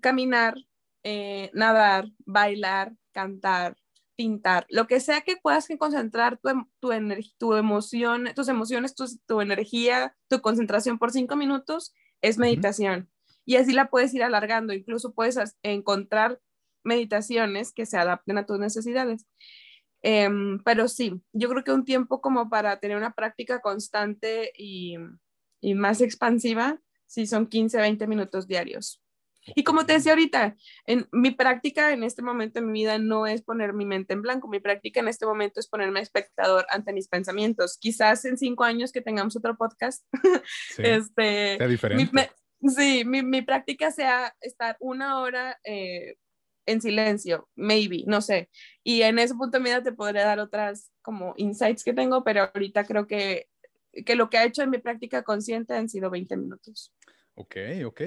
Caminar, eh, nadar, bailar, cantar, pintar, lo que sea que puedas concentrar tu, em, tu, tu emoción, tus emociones, tu, energía, tu concentración por cinco minutos, es meditación. Y así la puedes ir alargando, incluso puedes encontrar meditaciones que se adapten a tus necesidades. Em, pero sí, yo creo que un tiempo como para tener una práctica constante y, y más expansiva, sí son 15, 20 minutos diarios. Y como te decía ahorita, en mi práctica en este momento en mi vida no es poner mi mente en blanco, mi práctica en este momento es ponerme espectador ante mis pensamientos. Quizás en cinco años que tengamos otro podcast, sí, este,
diferente.
sí, mi, mi, práctica sea estar una hora eh, en silencio, maybe, no sé. Y en ese punto de vida te podré dar otras como insights que tengo, pero ahorita creo que, que lo que ha hecho en mi práctica consciente han sido 20 minutos.
Ok, ok.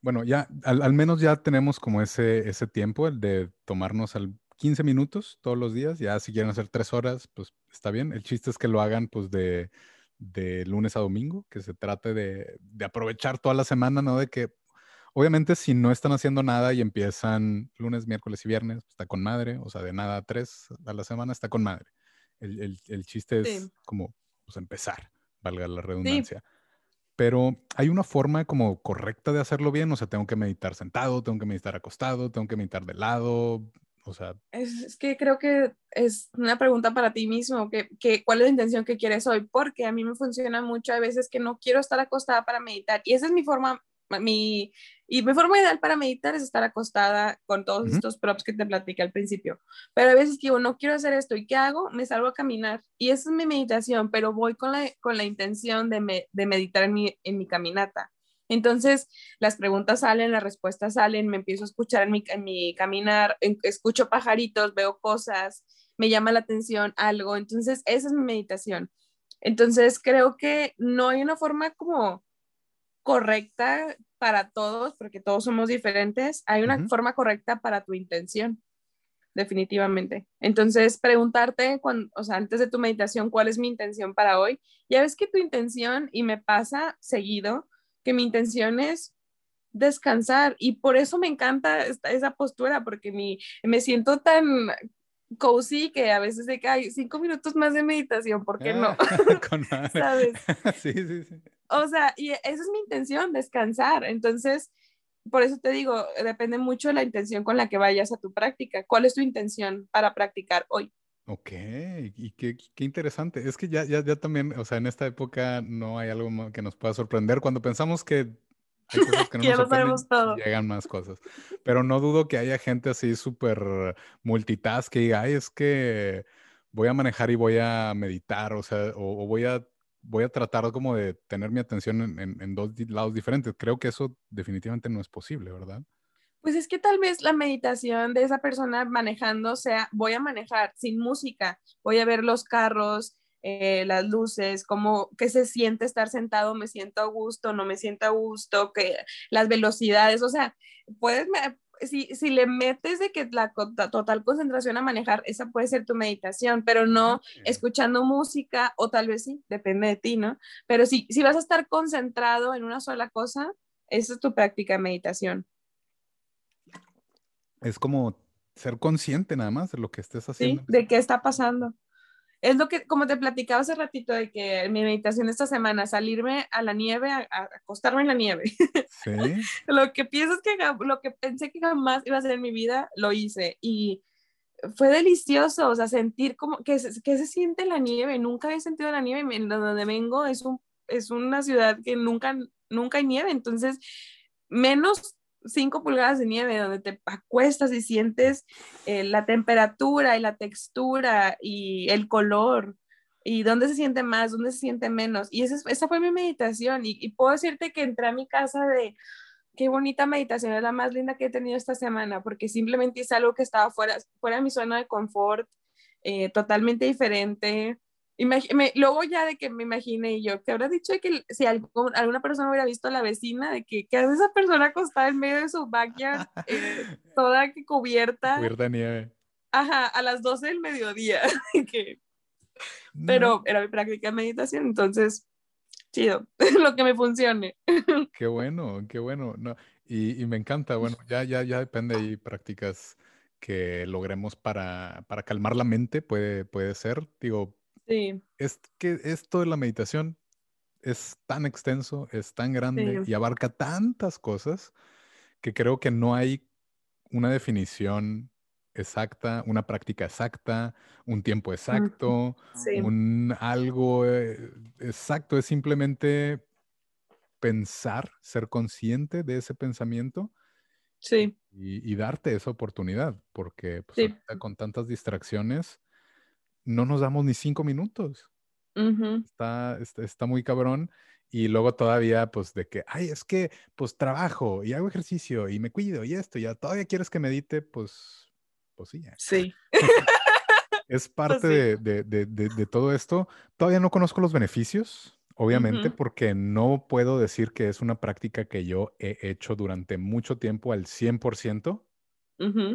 Bueno, ya al, menos ya tenemos como ese, ese tiempo, el de tomarnos al 15 minutos todos los días. Ya si quieren hacer tres horas, pues está bien. El chiste es que lo hagan pues de, de lunes a domingo, que se trate de, de aprovechar toda la semana, ¿no? De que Obviamente, si no están haciendo nada y empiezan lunes, miércoles y viernes, está con madre. O sea, de nada a tres a la semana está con madre. El, chiste es como pues, empezar, valga la redundancia. Pero hay una forma como correcta de hacerlo bien. O sea, tengo que meditar sentado, tengo que meditar acostado, tengo que meditar de lado. O sea...
Es, que creo que es una pregunta para ti mismo, que, que, ¿cuál es la intención que quieres hoy? Porque a mí me funciona mucho a veces que no quiero estar acostada para meditar y esa es mi forma, mi, y mi forma ideal para meditar es estar acostada con todos estos props que te platicé al principio. Pero a veces digo, no quiero hacer esto. ¿Y qué hago? Me salgo a caminar. Y esa es mi meditación, pero voy con la, con la intención de, de meditar en mi, en mi caminata. Entonces, las preguntas salen, las respuestas salen, me empiezo a escuchar en mi, en mi caminar, escucho pajaritos, veo cosas, me llama la atención algo. Entonces, esa es mi meditación. Entonces, creo que no hay una forma como correcta para todos, porque todos somos diferentes. Hay una forma correcta para tu intención, definitivamente. Entonces, preguntarte, cuando, o sea, antes de tu meditación, ¿cuál es mi intención para hoy? Ya ves que tu intención, y me pasa seguido, que mi intención es descansar y por eso me encanta esa postura porque mi, me siento tan cozy que a veces de que hay cinco minutos más de meditación, ¿por qué no?
Ah, ¿Sabes? sí, sí, sí.
O sea, y esa es mi intención, descansar. Entonces, por eso te digo, depende mucho de la intención con la que vayas a tu práctica. ¿Cuál es tu intención para practicar hoy?
Ok, y qué, qué interesante. Es que ya, ya, ya también, o sea, en esta época no hay algo que nos pueda sorprender. Cuando pensamos que hay cosas que no nos
sabemos todo.
llegan más cosas. Pero no dudo que haya gente así súper multitask que diga, ay, es que voy a manejar y voy a meditar, o sea, o, voy a voy a tratar como de tener mi atención en, en, dos lados diferentes. Creo que eso definitivamente no es posible, ¿verdad?
Pues es que tal vez la meditación de esa persona manejando sea, voy a manejar sin música, voy a ver los carros, eh, las luces, cómo, qué se siente estar sentado, me siento a gusto, no me siento a gusto, que las velocidades, o sea, puedes, si, si le metes de que la total concentración a manejar, esa puede ser tu meditación, pero no escuchando música, o tal vez sí, depende de ti, ¿no? Pero si, si vas a estar concentrado en una sola cosa, esa es tu práctica de meditación
es como ser consciente nada más de lo que estés haciendo.
Sí, de qué está pasando. Es lo que, como te platicaba hace ratito, de que mi meditación esta semana, salirme a la nieve, a, acostarme en la nieve. Sí. lo que piensas que, lo que pensé que jamás iba a hacer en mi vida, lo hice. Y fue delicioso, o sea, sentir como, que, que se siente la nieve. Nunca he sentido la nieve. En donde vengo es, un, es una ciudad que nunca, nunca hay nieve. Entonces, menos 5 pulgadas de nieve donde te acuestas y sientes eh, la temperatura y la textura y el color y dónde se siente más, dónde se siente menos. Y esa, esa fue mi meditación y, puedo decirte que entré a mi casa de qué bonita meditación, es la más linda que he tenido esta semana porque simplemente es algo que estaba fuera, fuera de mi zona de confort, eh, totalmente diferente luego ya de que me imaginé yo, que habrá dicho que si alguna persona hubiera visto a la vecina, de que, ¿qué hace esa persona acostada en medio de su backyard, eh, toda cubierta?
Cubierta de nieve.
Ajá, a las 12 del mediodía. Pero era mi práctica de meditación, entonces, chido, lo que me funcione.
Qué bueno, qué bueno. No, y, y, me encanta, bueno, ya, ya, ya depende y prácticas que logremos para, para calmar la mente, puede, puede ser. Digo,
Sí.
Es que esto de la meditación es tan extenso, es tan grande y abarca tantas cosas que creo que no hay una definición exacta, una práctica exacta, un tiempo exacto, un algo eh, exacto. Es simplemente pensar, ser consciente de ese pensamiento.
Sí.
Y, darte esa oportunidad, porque pues, con tantas distracciones, no nos damos ni cinco minutos. está, está, muy cabrón. Y luego todavía, pues, de que, ay, es que, pues, trabajo y hago ejercicio y me cuido y esto, ya todavía quieres que medite, pues, pues sí.
Sí.
es pues parte de, de, de, todo esto. Todavía no conozco los beneficios, obviamente, porque no puedo decir que es una práctica que yo he hecho durante mucho tiempo al 100%.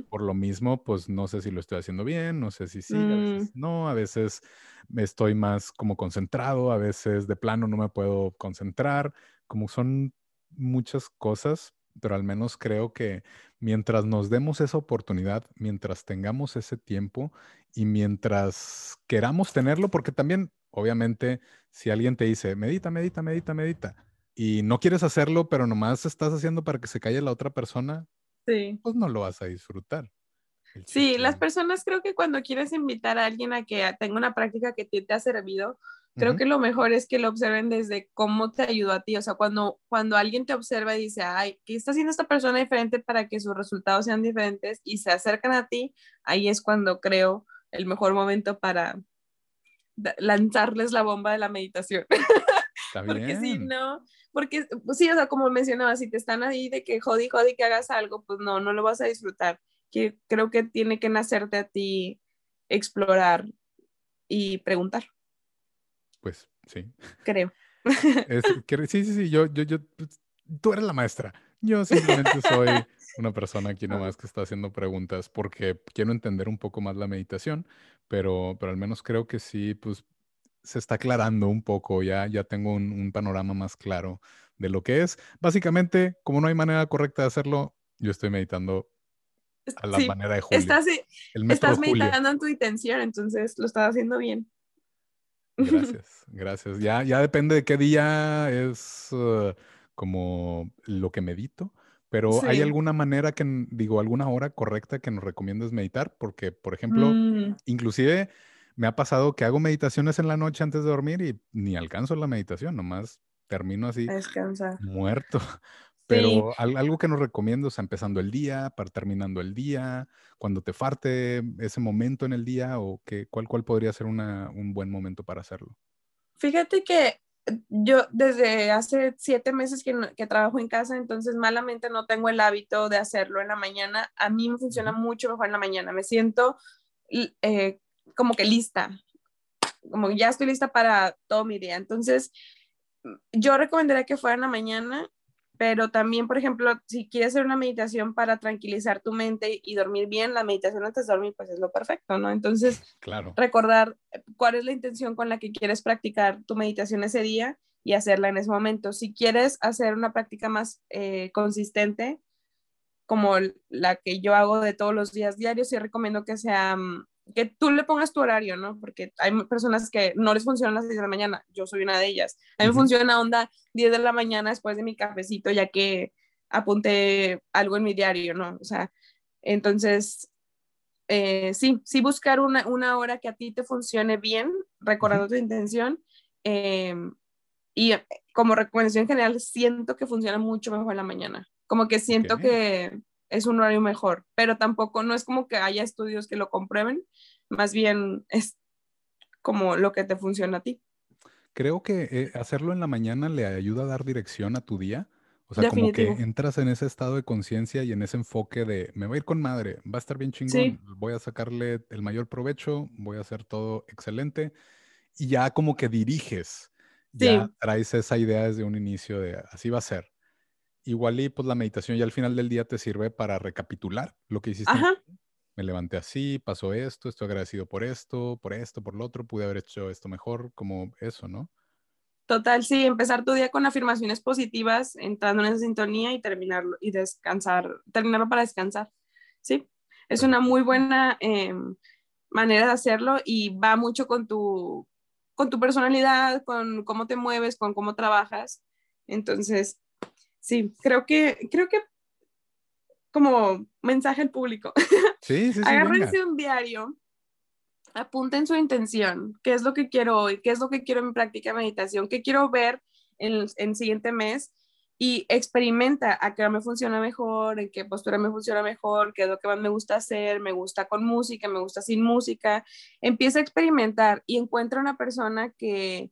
Por lo mismo, pues no sé si lo estoy haciendo bien, no sé si sí, a veces mm. no, a veces estoy más como concentrado, a veces de plano no me puedo concentrar, como son muchas cosas, pero al menos creo que mientras nos demos esa oportunidad, mientras tengamos ese tiempo y mientras queramos tenerlo, porque también, obviamente, si alguien te dice, medita, medita, medita, medita, y no quieres hacerlo, pero nomás estás haciendo para que se calle la otra persona,
sí.
pues no lo vas a disfrutar.
Sí, las personas creo que cuando quieres invitar a alguien a que tenga una práctica que te, te ha servido, creo que lo mejor es que lo observen desde cómo te ayudó a ti. O sea, cuando, cuando alguien te observa y dice, ay, ¿qué está haciendo esta persona diferente para que sus resultados sean diferentes? Y se acercan a ti, ahí es cuando creo el mejor momento para lanzarles la bomba de la meditación. porque si no, porque pues sí, o sea, como mencionaba, si te están ahí de que jodi, jodi que hagas algo, pues no, no lo vas a disfrutar. Que creo que tiene que nacerte a ti explorar y preguntar.
Pues sí.
Creo.
sí, sí, sí, yo, yo, yo, pues, tú eres la maestra. Yo simplemente soy una persona aquí nomás que está haciendo preguntas porque quiero entender un poco más la meditación, pero, pero al menos creo que sí, pues se está aclarando un poco, ya, ya tengo un, panorama más claro de lo que es. Básicamente, como no hay manera correcta de hacerlo, yo estoy meditando a la manera de Julio.
Estás, estás meditando en tu intención, entonces lo estás haciendo bien.
Gracias, gracias. Ya, ya depende de qué día es uh, como lo que medito, pero ¿hay alguna manera que, digo, alguna hora correcta que nos recomiendes meditar? Porque, por ejemplo, mm. inclusive me ha pasado que hago meditaciones en la noche antes de dormir y ni alcanzo la meditación, nomás termino así muerto. Pero algo que nos recomiendo, o sea, empezando el día, para terminando el día, cuando te farte ese momento en el día, o que, cuál, cuál podría ser un buen momento para hacerlo.
Fíjate que yo desde hace siete meses que, que, trabajo en casa, entonces malamente no tengo el hábito de hacerlo en la mañana. A mí me funciona mucho mejor en la mañana. Me siento eh, como que lista, como ya estoy lista para todo mi día. Entonces, yo recomendaría que fuera en la mañana pero también, por ejemplo, si quieres hacer una meditación para tranquilizar tu mente y dormir bien, la meditación antes de dormir, pues es lo perfecto, ¿no? Entonces,
claro.
recordar cuál es la intención con la que quieres practicar tu meditación ese día y hacerla en ese momento. Si quieres hacer una práctica más eh, consistente, como la que yo hago de todos los días diarios, sí recomiendo que sea mm, que tú le pongas tu horario, ¿no? Porque hay personas que no les funcionan las 10 de la mañana, yo soy una de ellas. A mí me funciona onda 10 de la mañana después de mi cafecito, ya que apunté algo en mi diario, ¿no? O sea, entonces, eh, sí, sí buscar una, una, hora que a ti te funcione bien, recordando tu intención. Em, y como recomendación general, siento que funciona mucho mejor en la mañana. Como que siento que es un horario mejor, pero tampoco no es como que haya estudios que lo comprueben, más bien es como lo que te funciona a ti.
Creo que eh, hacerlo en la mañana le ayuda a dar dirección a tu día. O sea, como que entras en ese estado de conciencia y en ese enfoque de me voy a ir con madre, va a estar bien chingón, voy a sacarle el mayor provecho, voy a hacer todo excelente. Y ya como que diriges, ya traes esa idea desde un inicio de así va a ser igual y pues la meditación ya al final del día te sirve para recapitular lo que hiciste. Me levanté así, pasó esto, estoy agradecido por esto, por esto, por lo otro, pude haber hecho esto mejor, como eso, ¿no?
Total, sí, empezar tu día con afirmaciones positivas, entrando en esa sintonía y terminarlo y descansar, terminarlo para descansar. Sí, es una muy buena em, manera de hacerlo y va mucho con tu, con tu personalidad, con cómo te mueves, con cómo trabajas. Entonces, sí, creo que, creo que como mensaje al público.
Sí, sí, sí.
Agárrense un diario, apunten su intención, qué es lo que quiero hoy, qué es lo que quiero en mi práctica de meditación, qué quiero ver en el siguiente mes y experimenta a qué me funciona mejor, en qué postura me funciona mejor, qué es lo que más me gusta hacer, me gusta con música, me gusta sin música. Empieza a experimentar y encuentra una persona que,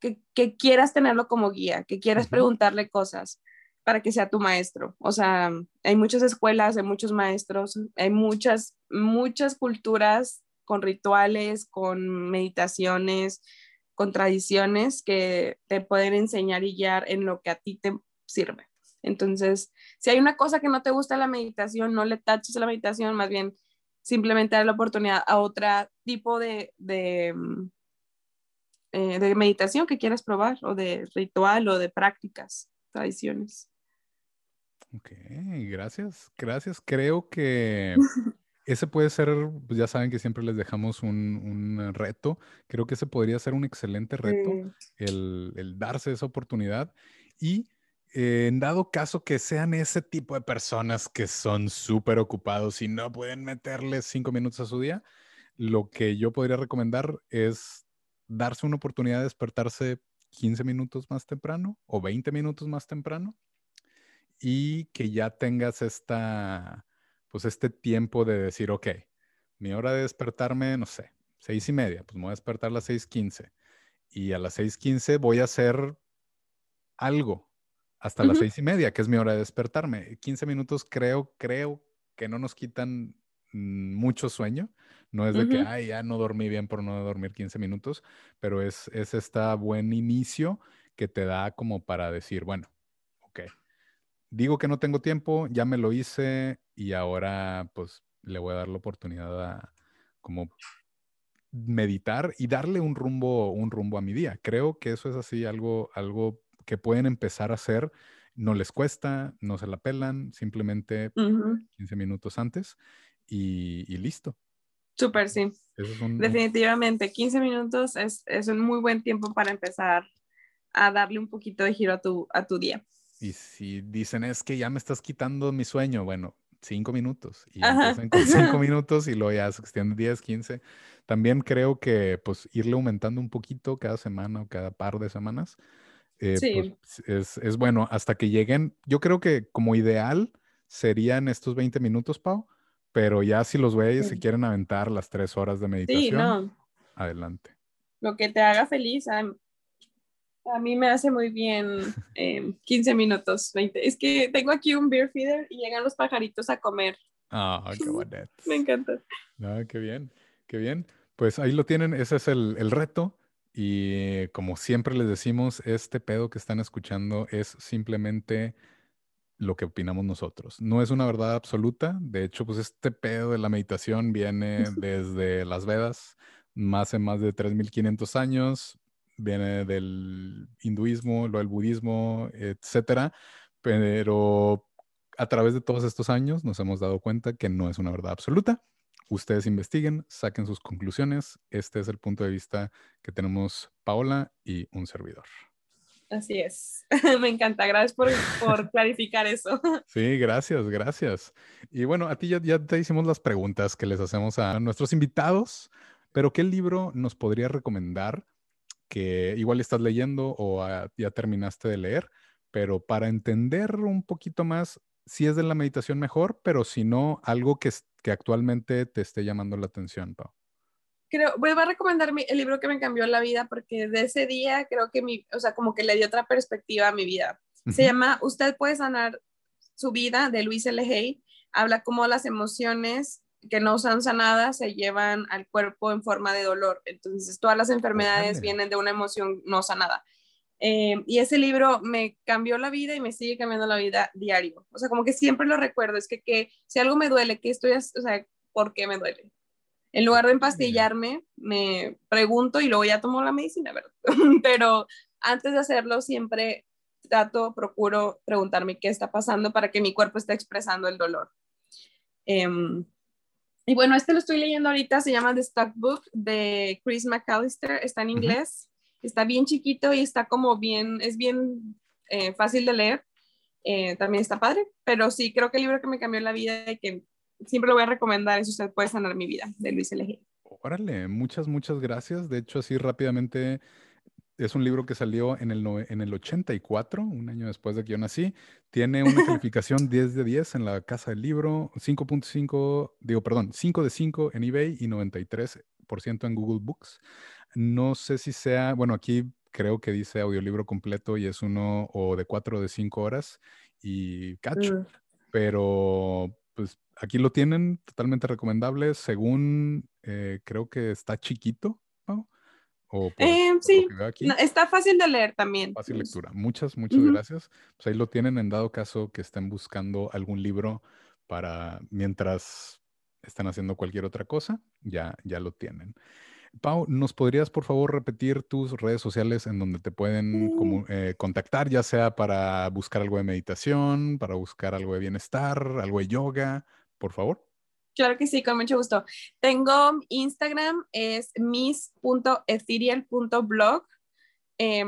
que, quieras tenerlo como guía, que quieras preguntarle cosas para que sea tu maestro. O sea, hay muchas escuelas, hay muchos maestros, hay muchas, muchas culturas con rituales, con meditaciones, con tradiciones que te pueden enseñar y guiar en lo que a ti te sirve. Entonces, si hay una cosa que no te gusta la meditación, no le taches a la meditación, más bien simplemente dar la oportunidad a otro tipo de, de, mm, eh, de meditación que quieras probar, o de ritual, o de prácticas, tradiciones.
Ok, gracias, gracias. Creo que ese puede ser, pues ya saben que siempre les dejamos un, reto. Creo que ese podría ser un excelente reto, el, darse esa oportunidad. Y eh, en dado caso que sean ese tipo de personas que son súper ocupados y no pueden meterle cinco minutos a su día, lo que yo podría recomendar es darse una oportunidad de despertarse 15 minutos más temprano o 20 minutos más temprano y que ya tengas esta, pues este tiempo de decir, ok, mi hora de despertarme, no sé, seis y media, pues me voy a despertar a las 6.15 y a las 6.15 voy a hacer algo hasta las seis y media, que es mi hora de despertarme. 15 minutos creo, creo que no nos quitan mm, mucho sueño. No es de que, ay, ya no dormí bien por no dormir 15 minutos, pero es, es este buen inicio que te da como para decir, bueno, ok, digo que no tengo tiempo, ya me lo hice y ahora pues le voy a dar la oportunidad a como meditar y darle un rumbo, un rumbo a mi día. Creo que eso es así algo, algo que pueden empezar a hacer. No les cuesta, no se la pelan, simplemente 15 minutos antes y, y listo.
Súper, sí. Definitivamente, 15 minutos es, es, un muy buen tiempo para empezar a darle un poquito de giro a tu, a tu día.
Y si dicen es que ya me estás quitando mi sueño, bueno, 5 minutos. Y empiezan con 5 minutos y luego ya se extiende 10, 15. También creo que pues irle aumentando un poquito cada semana o cada par de semanas. Eh, pues, es, es bueno hasta que lleguen. Yo creo que como ideal serían estos 20 minutos, Pau pero ya si los güeyes se quieren aventar las tres horas de meditación, adelante.
Lo que te haga feliz, a, mí me hace muy bien 15 em, minutos, 20. Es que tengo aquí un beer feeder y llegan los pajaritos a comer.
Ah, qué bonito.
me encanta.
Ah, qué bien, qué bien. Pues ahí lo tienen, ese es el, el reto. Y como siempre les decimos, este pedo que están escuchando es simplemente lo que opinamos nosotros. No es una verdad absoluta. De hecho, pues este pedo de la meditación viene desde las Vedas, más de más de 3.500 años. Viene del hinduismo, lo del budismo, etcétera. Pero a través de todos estos años nos hemos dado cuenta que no es una verdad absoluta. Ustedes investiguen, saquen sus conclusiones. Este es el punto de vista que tenemos Paola y un servidor.
Así es. Me encanta. Gracias por, por clarificar eso.
Sí, gracias, gracias. Y bueno, a ti ya, ya te hicimos las preguntas que les hacemos a nuestros invitados, pero ¿qué libro nos podrías recomendar que igual estás leyendo o ya terminaste de leer, pero para entender un poquito más, si es de la meditación mejor, pero si no, algo que, que actualmente te esté llamando la atención, Pau?
creo, vuelvo a recomendar el libro que me cambió la vida porque de ese día creo que mi, o sea, como que le dio otra perspectiva a mi vida. Se llama Usted puede sanar su vida de Luis L. Hay. Habla cómo las emociones que no son sanadas se llevan al cuerpo en forma de dolor. Entonces, todas las enfermedades vienen de una emoción no sanada. Eh, y ese libro me cambió la vida y me sigue cambiando la vida diario. O sea, como que siempre lo recuerdo. Es que, que si algo me duele, que estoy, o sea, ¿por qué me duele? En lugar de empastillarme, me pregunto y luego ya tomo la medicina, ¿verdad? Pero antes de hacerlo, siempre trato, procuro preguntarme qué está pasando para que mi cuerpo esté expresando el dolor. Em, y bueno, este lo estoy leyendo ahorita, se llama The Stock Book de Chris McAllister, está en inglés, está bien chiquito y está como bien, es bien eh, fácil de leer, eh, también está padre, pero sí, creo que el libro que me cambió la vida y que siempre lo voy a recomendar, es Usted puede sanar mi vida, de Luis L.G.
Órale, muchas, muchas gracias. De hecho, así rápidamente, es un libro que salió en el, en el 84, un año después de que yo nací. Tiene una calificación 10 de 10 en la casa del libro, 5.5, digo, perdón, 5 de 5 en eBay y 93% en Google Books. No sé si sea, bueno, aquí creo que dice audiolibro completo y es uno o de 4 o de 5 horas y cacho. Mm. Pero pues aquí lo tienen, totalmente recomendable. Según eh, creo que está chiquito,
eh, sí, está fácil de leer también.
Fácil lectura. Muchas, muchas gracias. Pues ahí lo tienen en dado caso que estén buscando algún libro para mientras están haciendo cualquier otra cosa, ya, ya lo tienen. Pau, ¿nos podrías por favor repetir tus redes sociales en donde te pueden mm. eh, contactar, ya sea para buscar algo de meditación, para buscar algo de bienestar, algo de yoga, por favor?
Claro que sí, con mucho gusto. Tengo Instagram, es miss.ethereal.blog. Eh,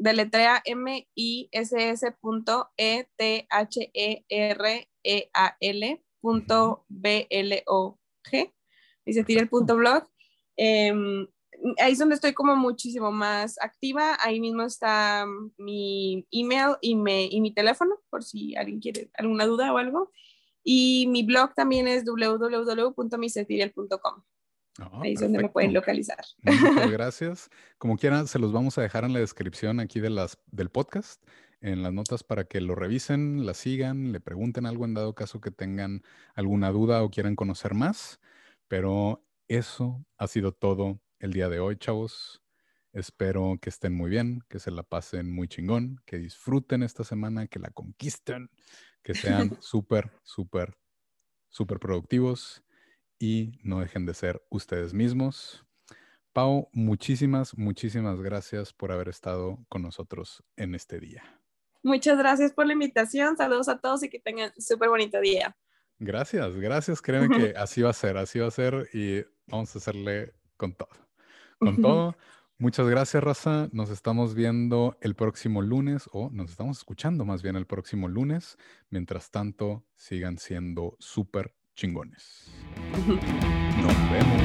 deletrea M-I-S-S.E-T-H-E-R-E-A-L.B-L-O-G. Y se tira el punto blog. Em, ahí es donde estoy como muchísimo más activa. Ahí mismo está mi email y, me, y mi teléfono, por si alguien quiere alguna duda o algo. Y mi blog también es www.misetiria.com. Ah, Ahí es donde me pueden localizar.
Muchas gracias. Como quieran, se los vamos a dejar en la descripción aquí de las, del podcast, en las notas para que lo revisen, la sigan, le pregunten algo en dado caso que tengan alguna duda o quieran conocer más. Pero eso ha sido todo el día de hoy, chavos. Espero que estén muy bien, que se la pasen muy chingón, que disfruten esta semana, que la conquisten, que sean súper, súper, súper productivos y no dejen de ser ustedes mismos. Pau, muchísimas, muchísimas gracias por haber estado con nosotros en este día.
Muchas gracias por la invitación. Saludos a todos y que tengan súper bonito día.
Gracias, gracias. Créeme que así va a ser, así va a ser y vamos a hacerle con todo. Con todo. Muchas gracias, Raza. Nos estamos viendo el próximo lunes o nos estamos escuchando más bien el próximo lunes. Mientras tanto, sigan siendo súper chingones. Nos vemos.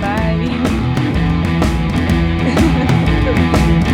Bye.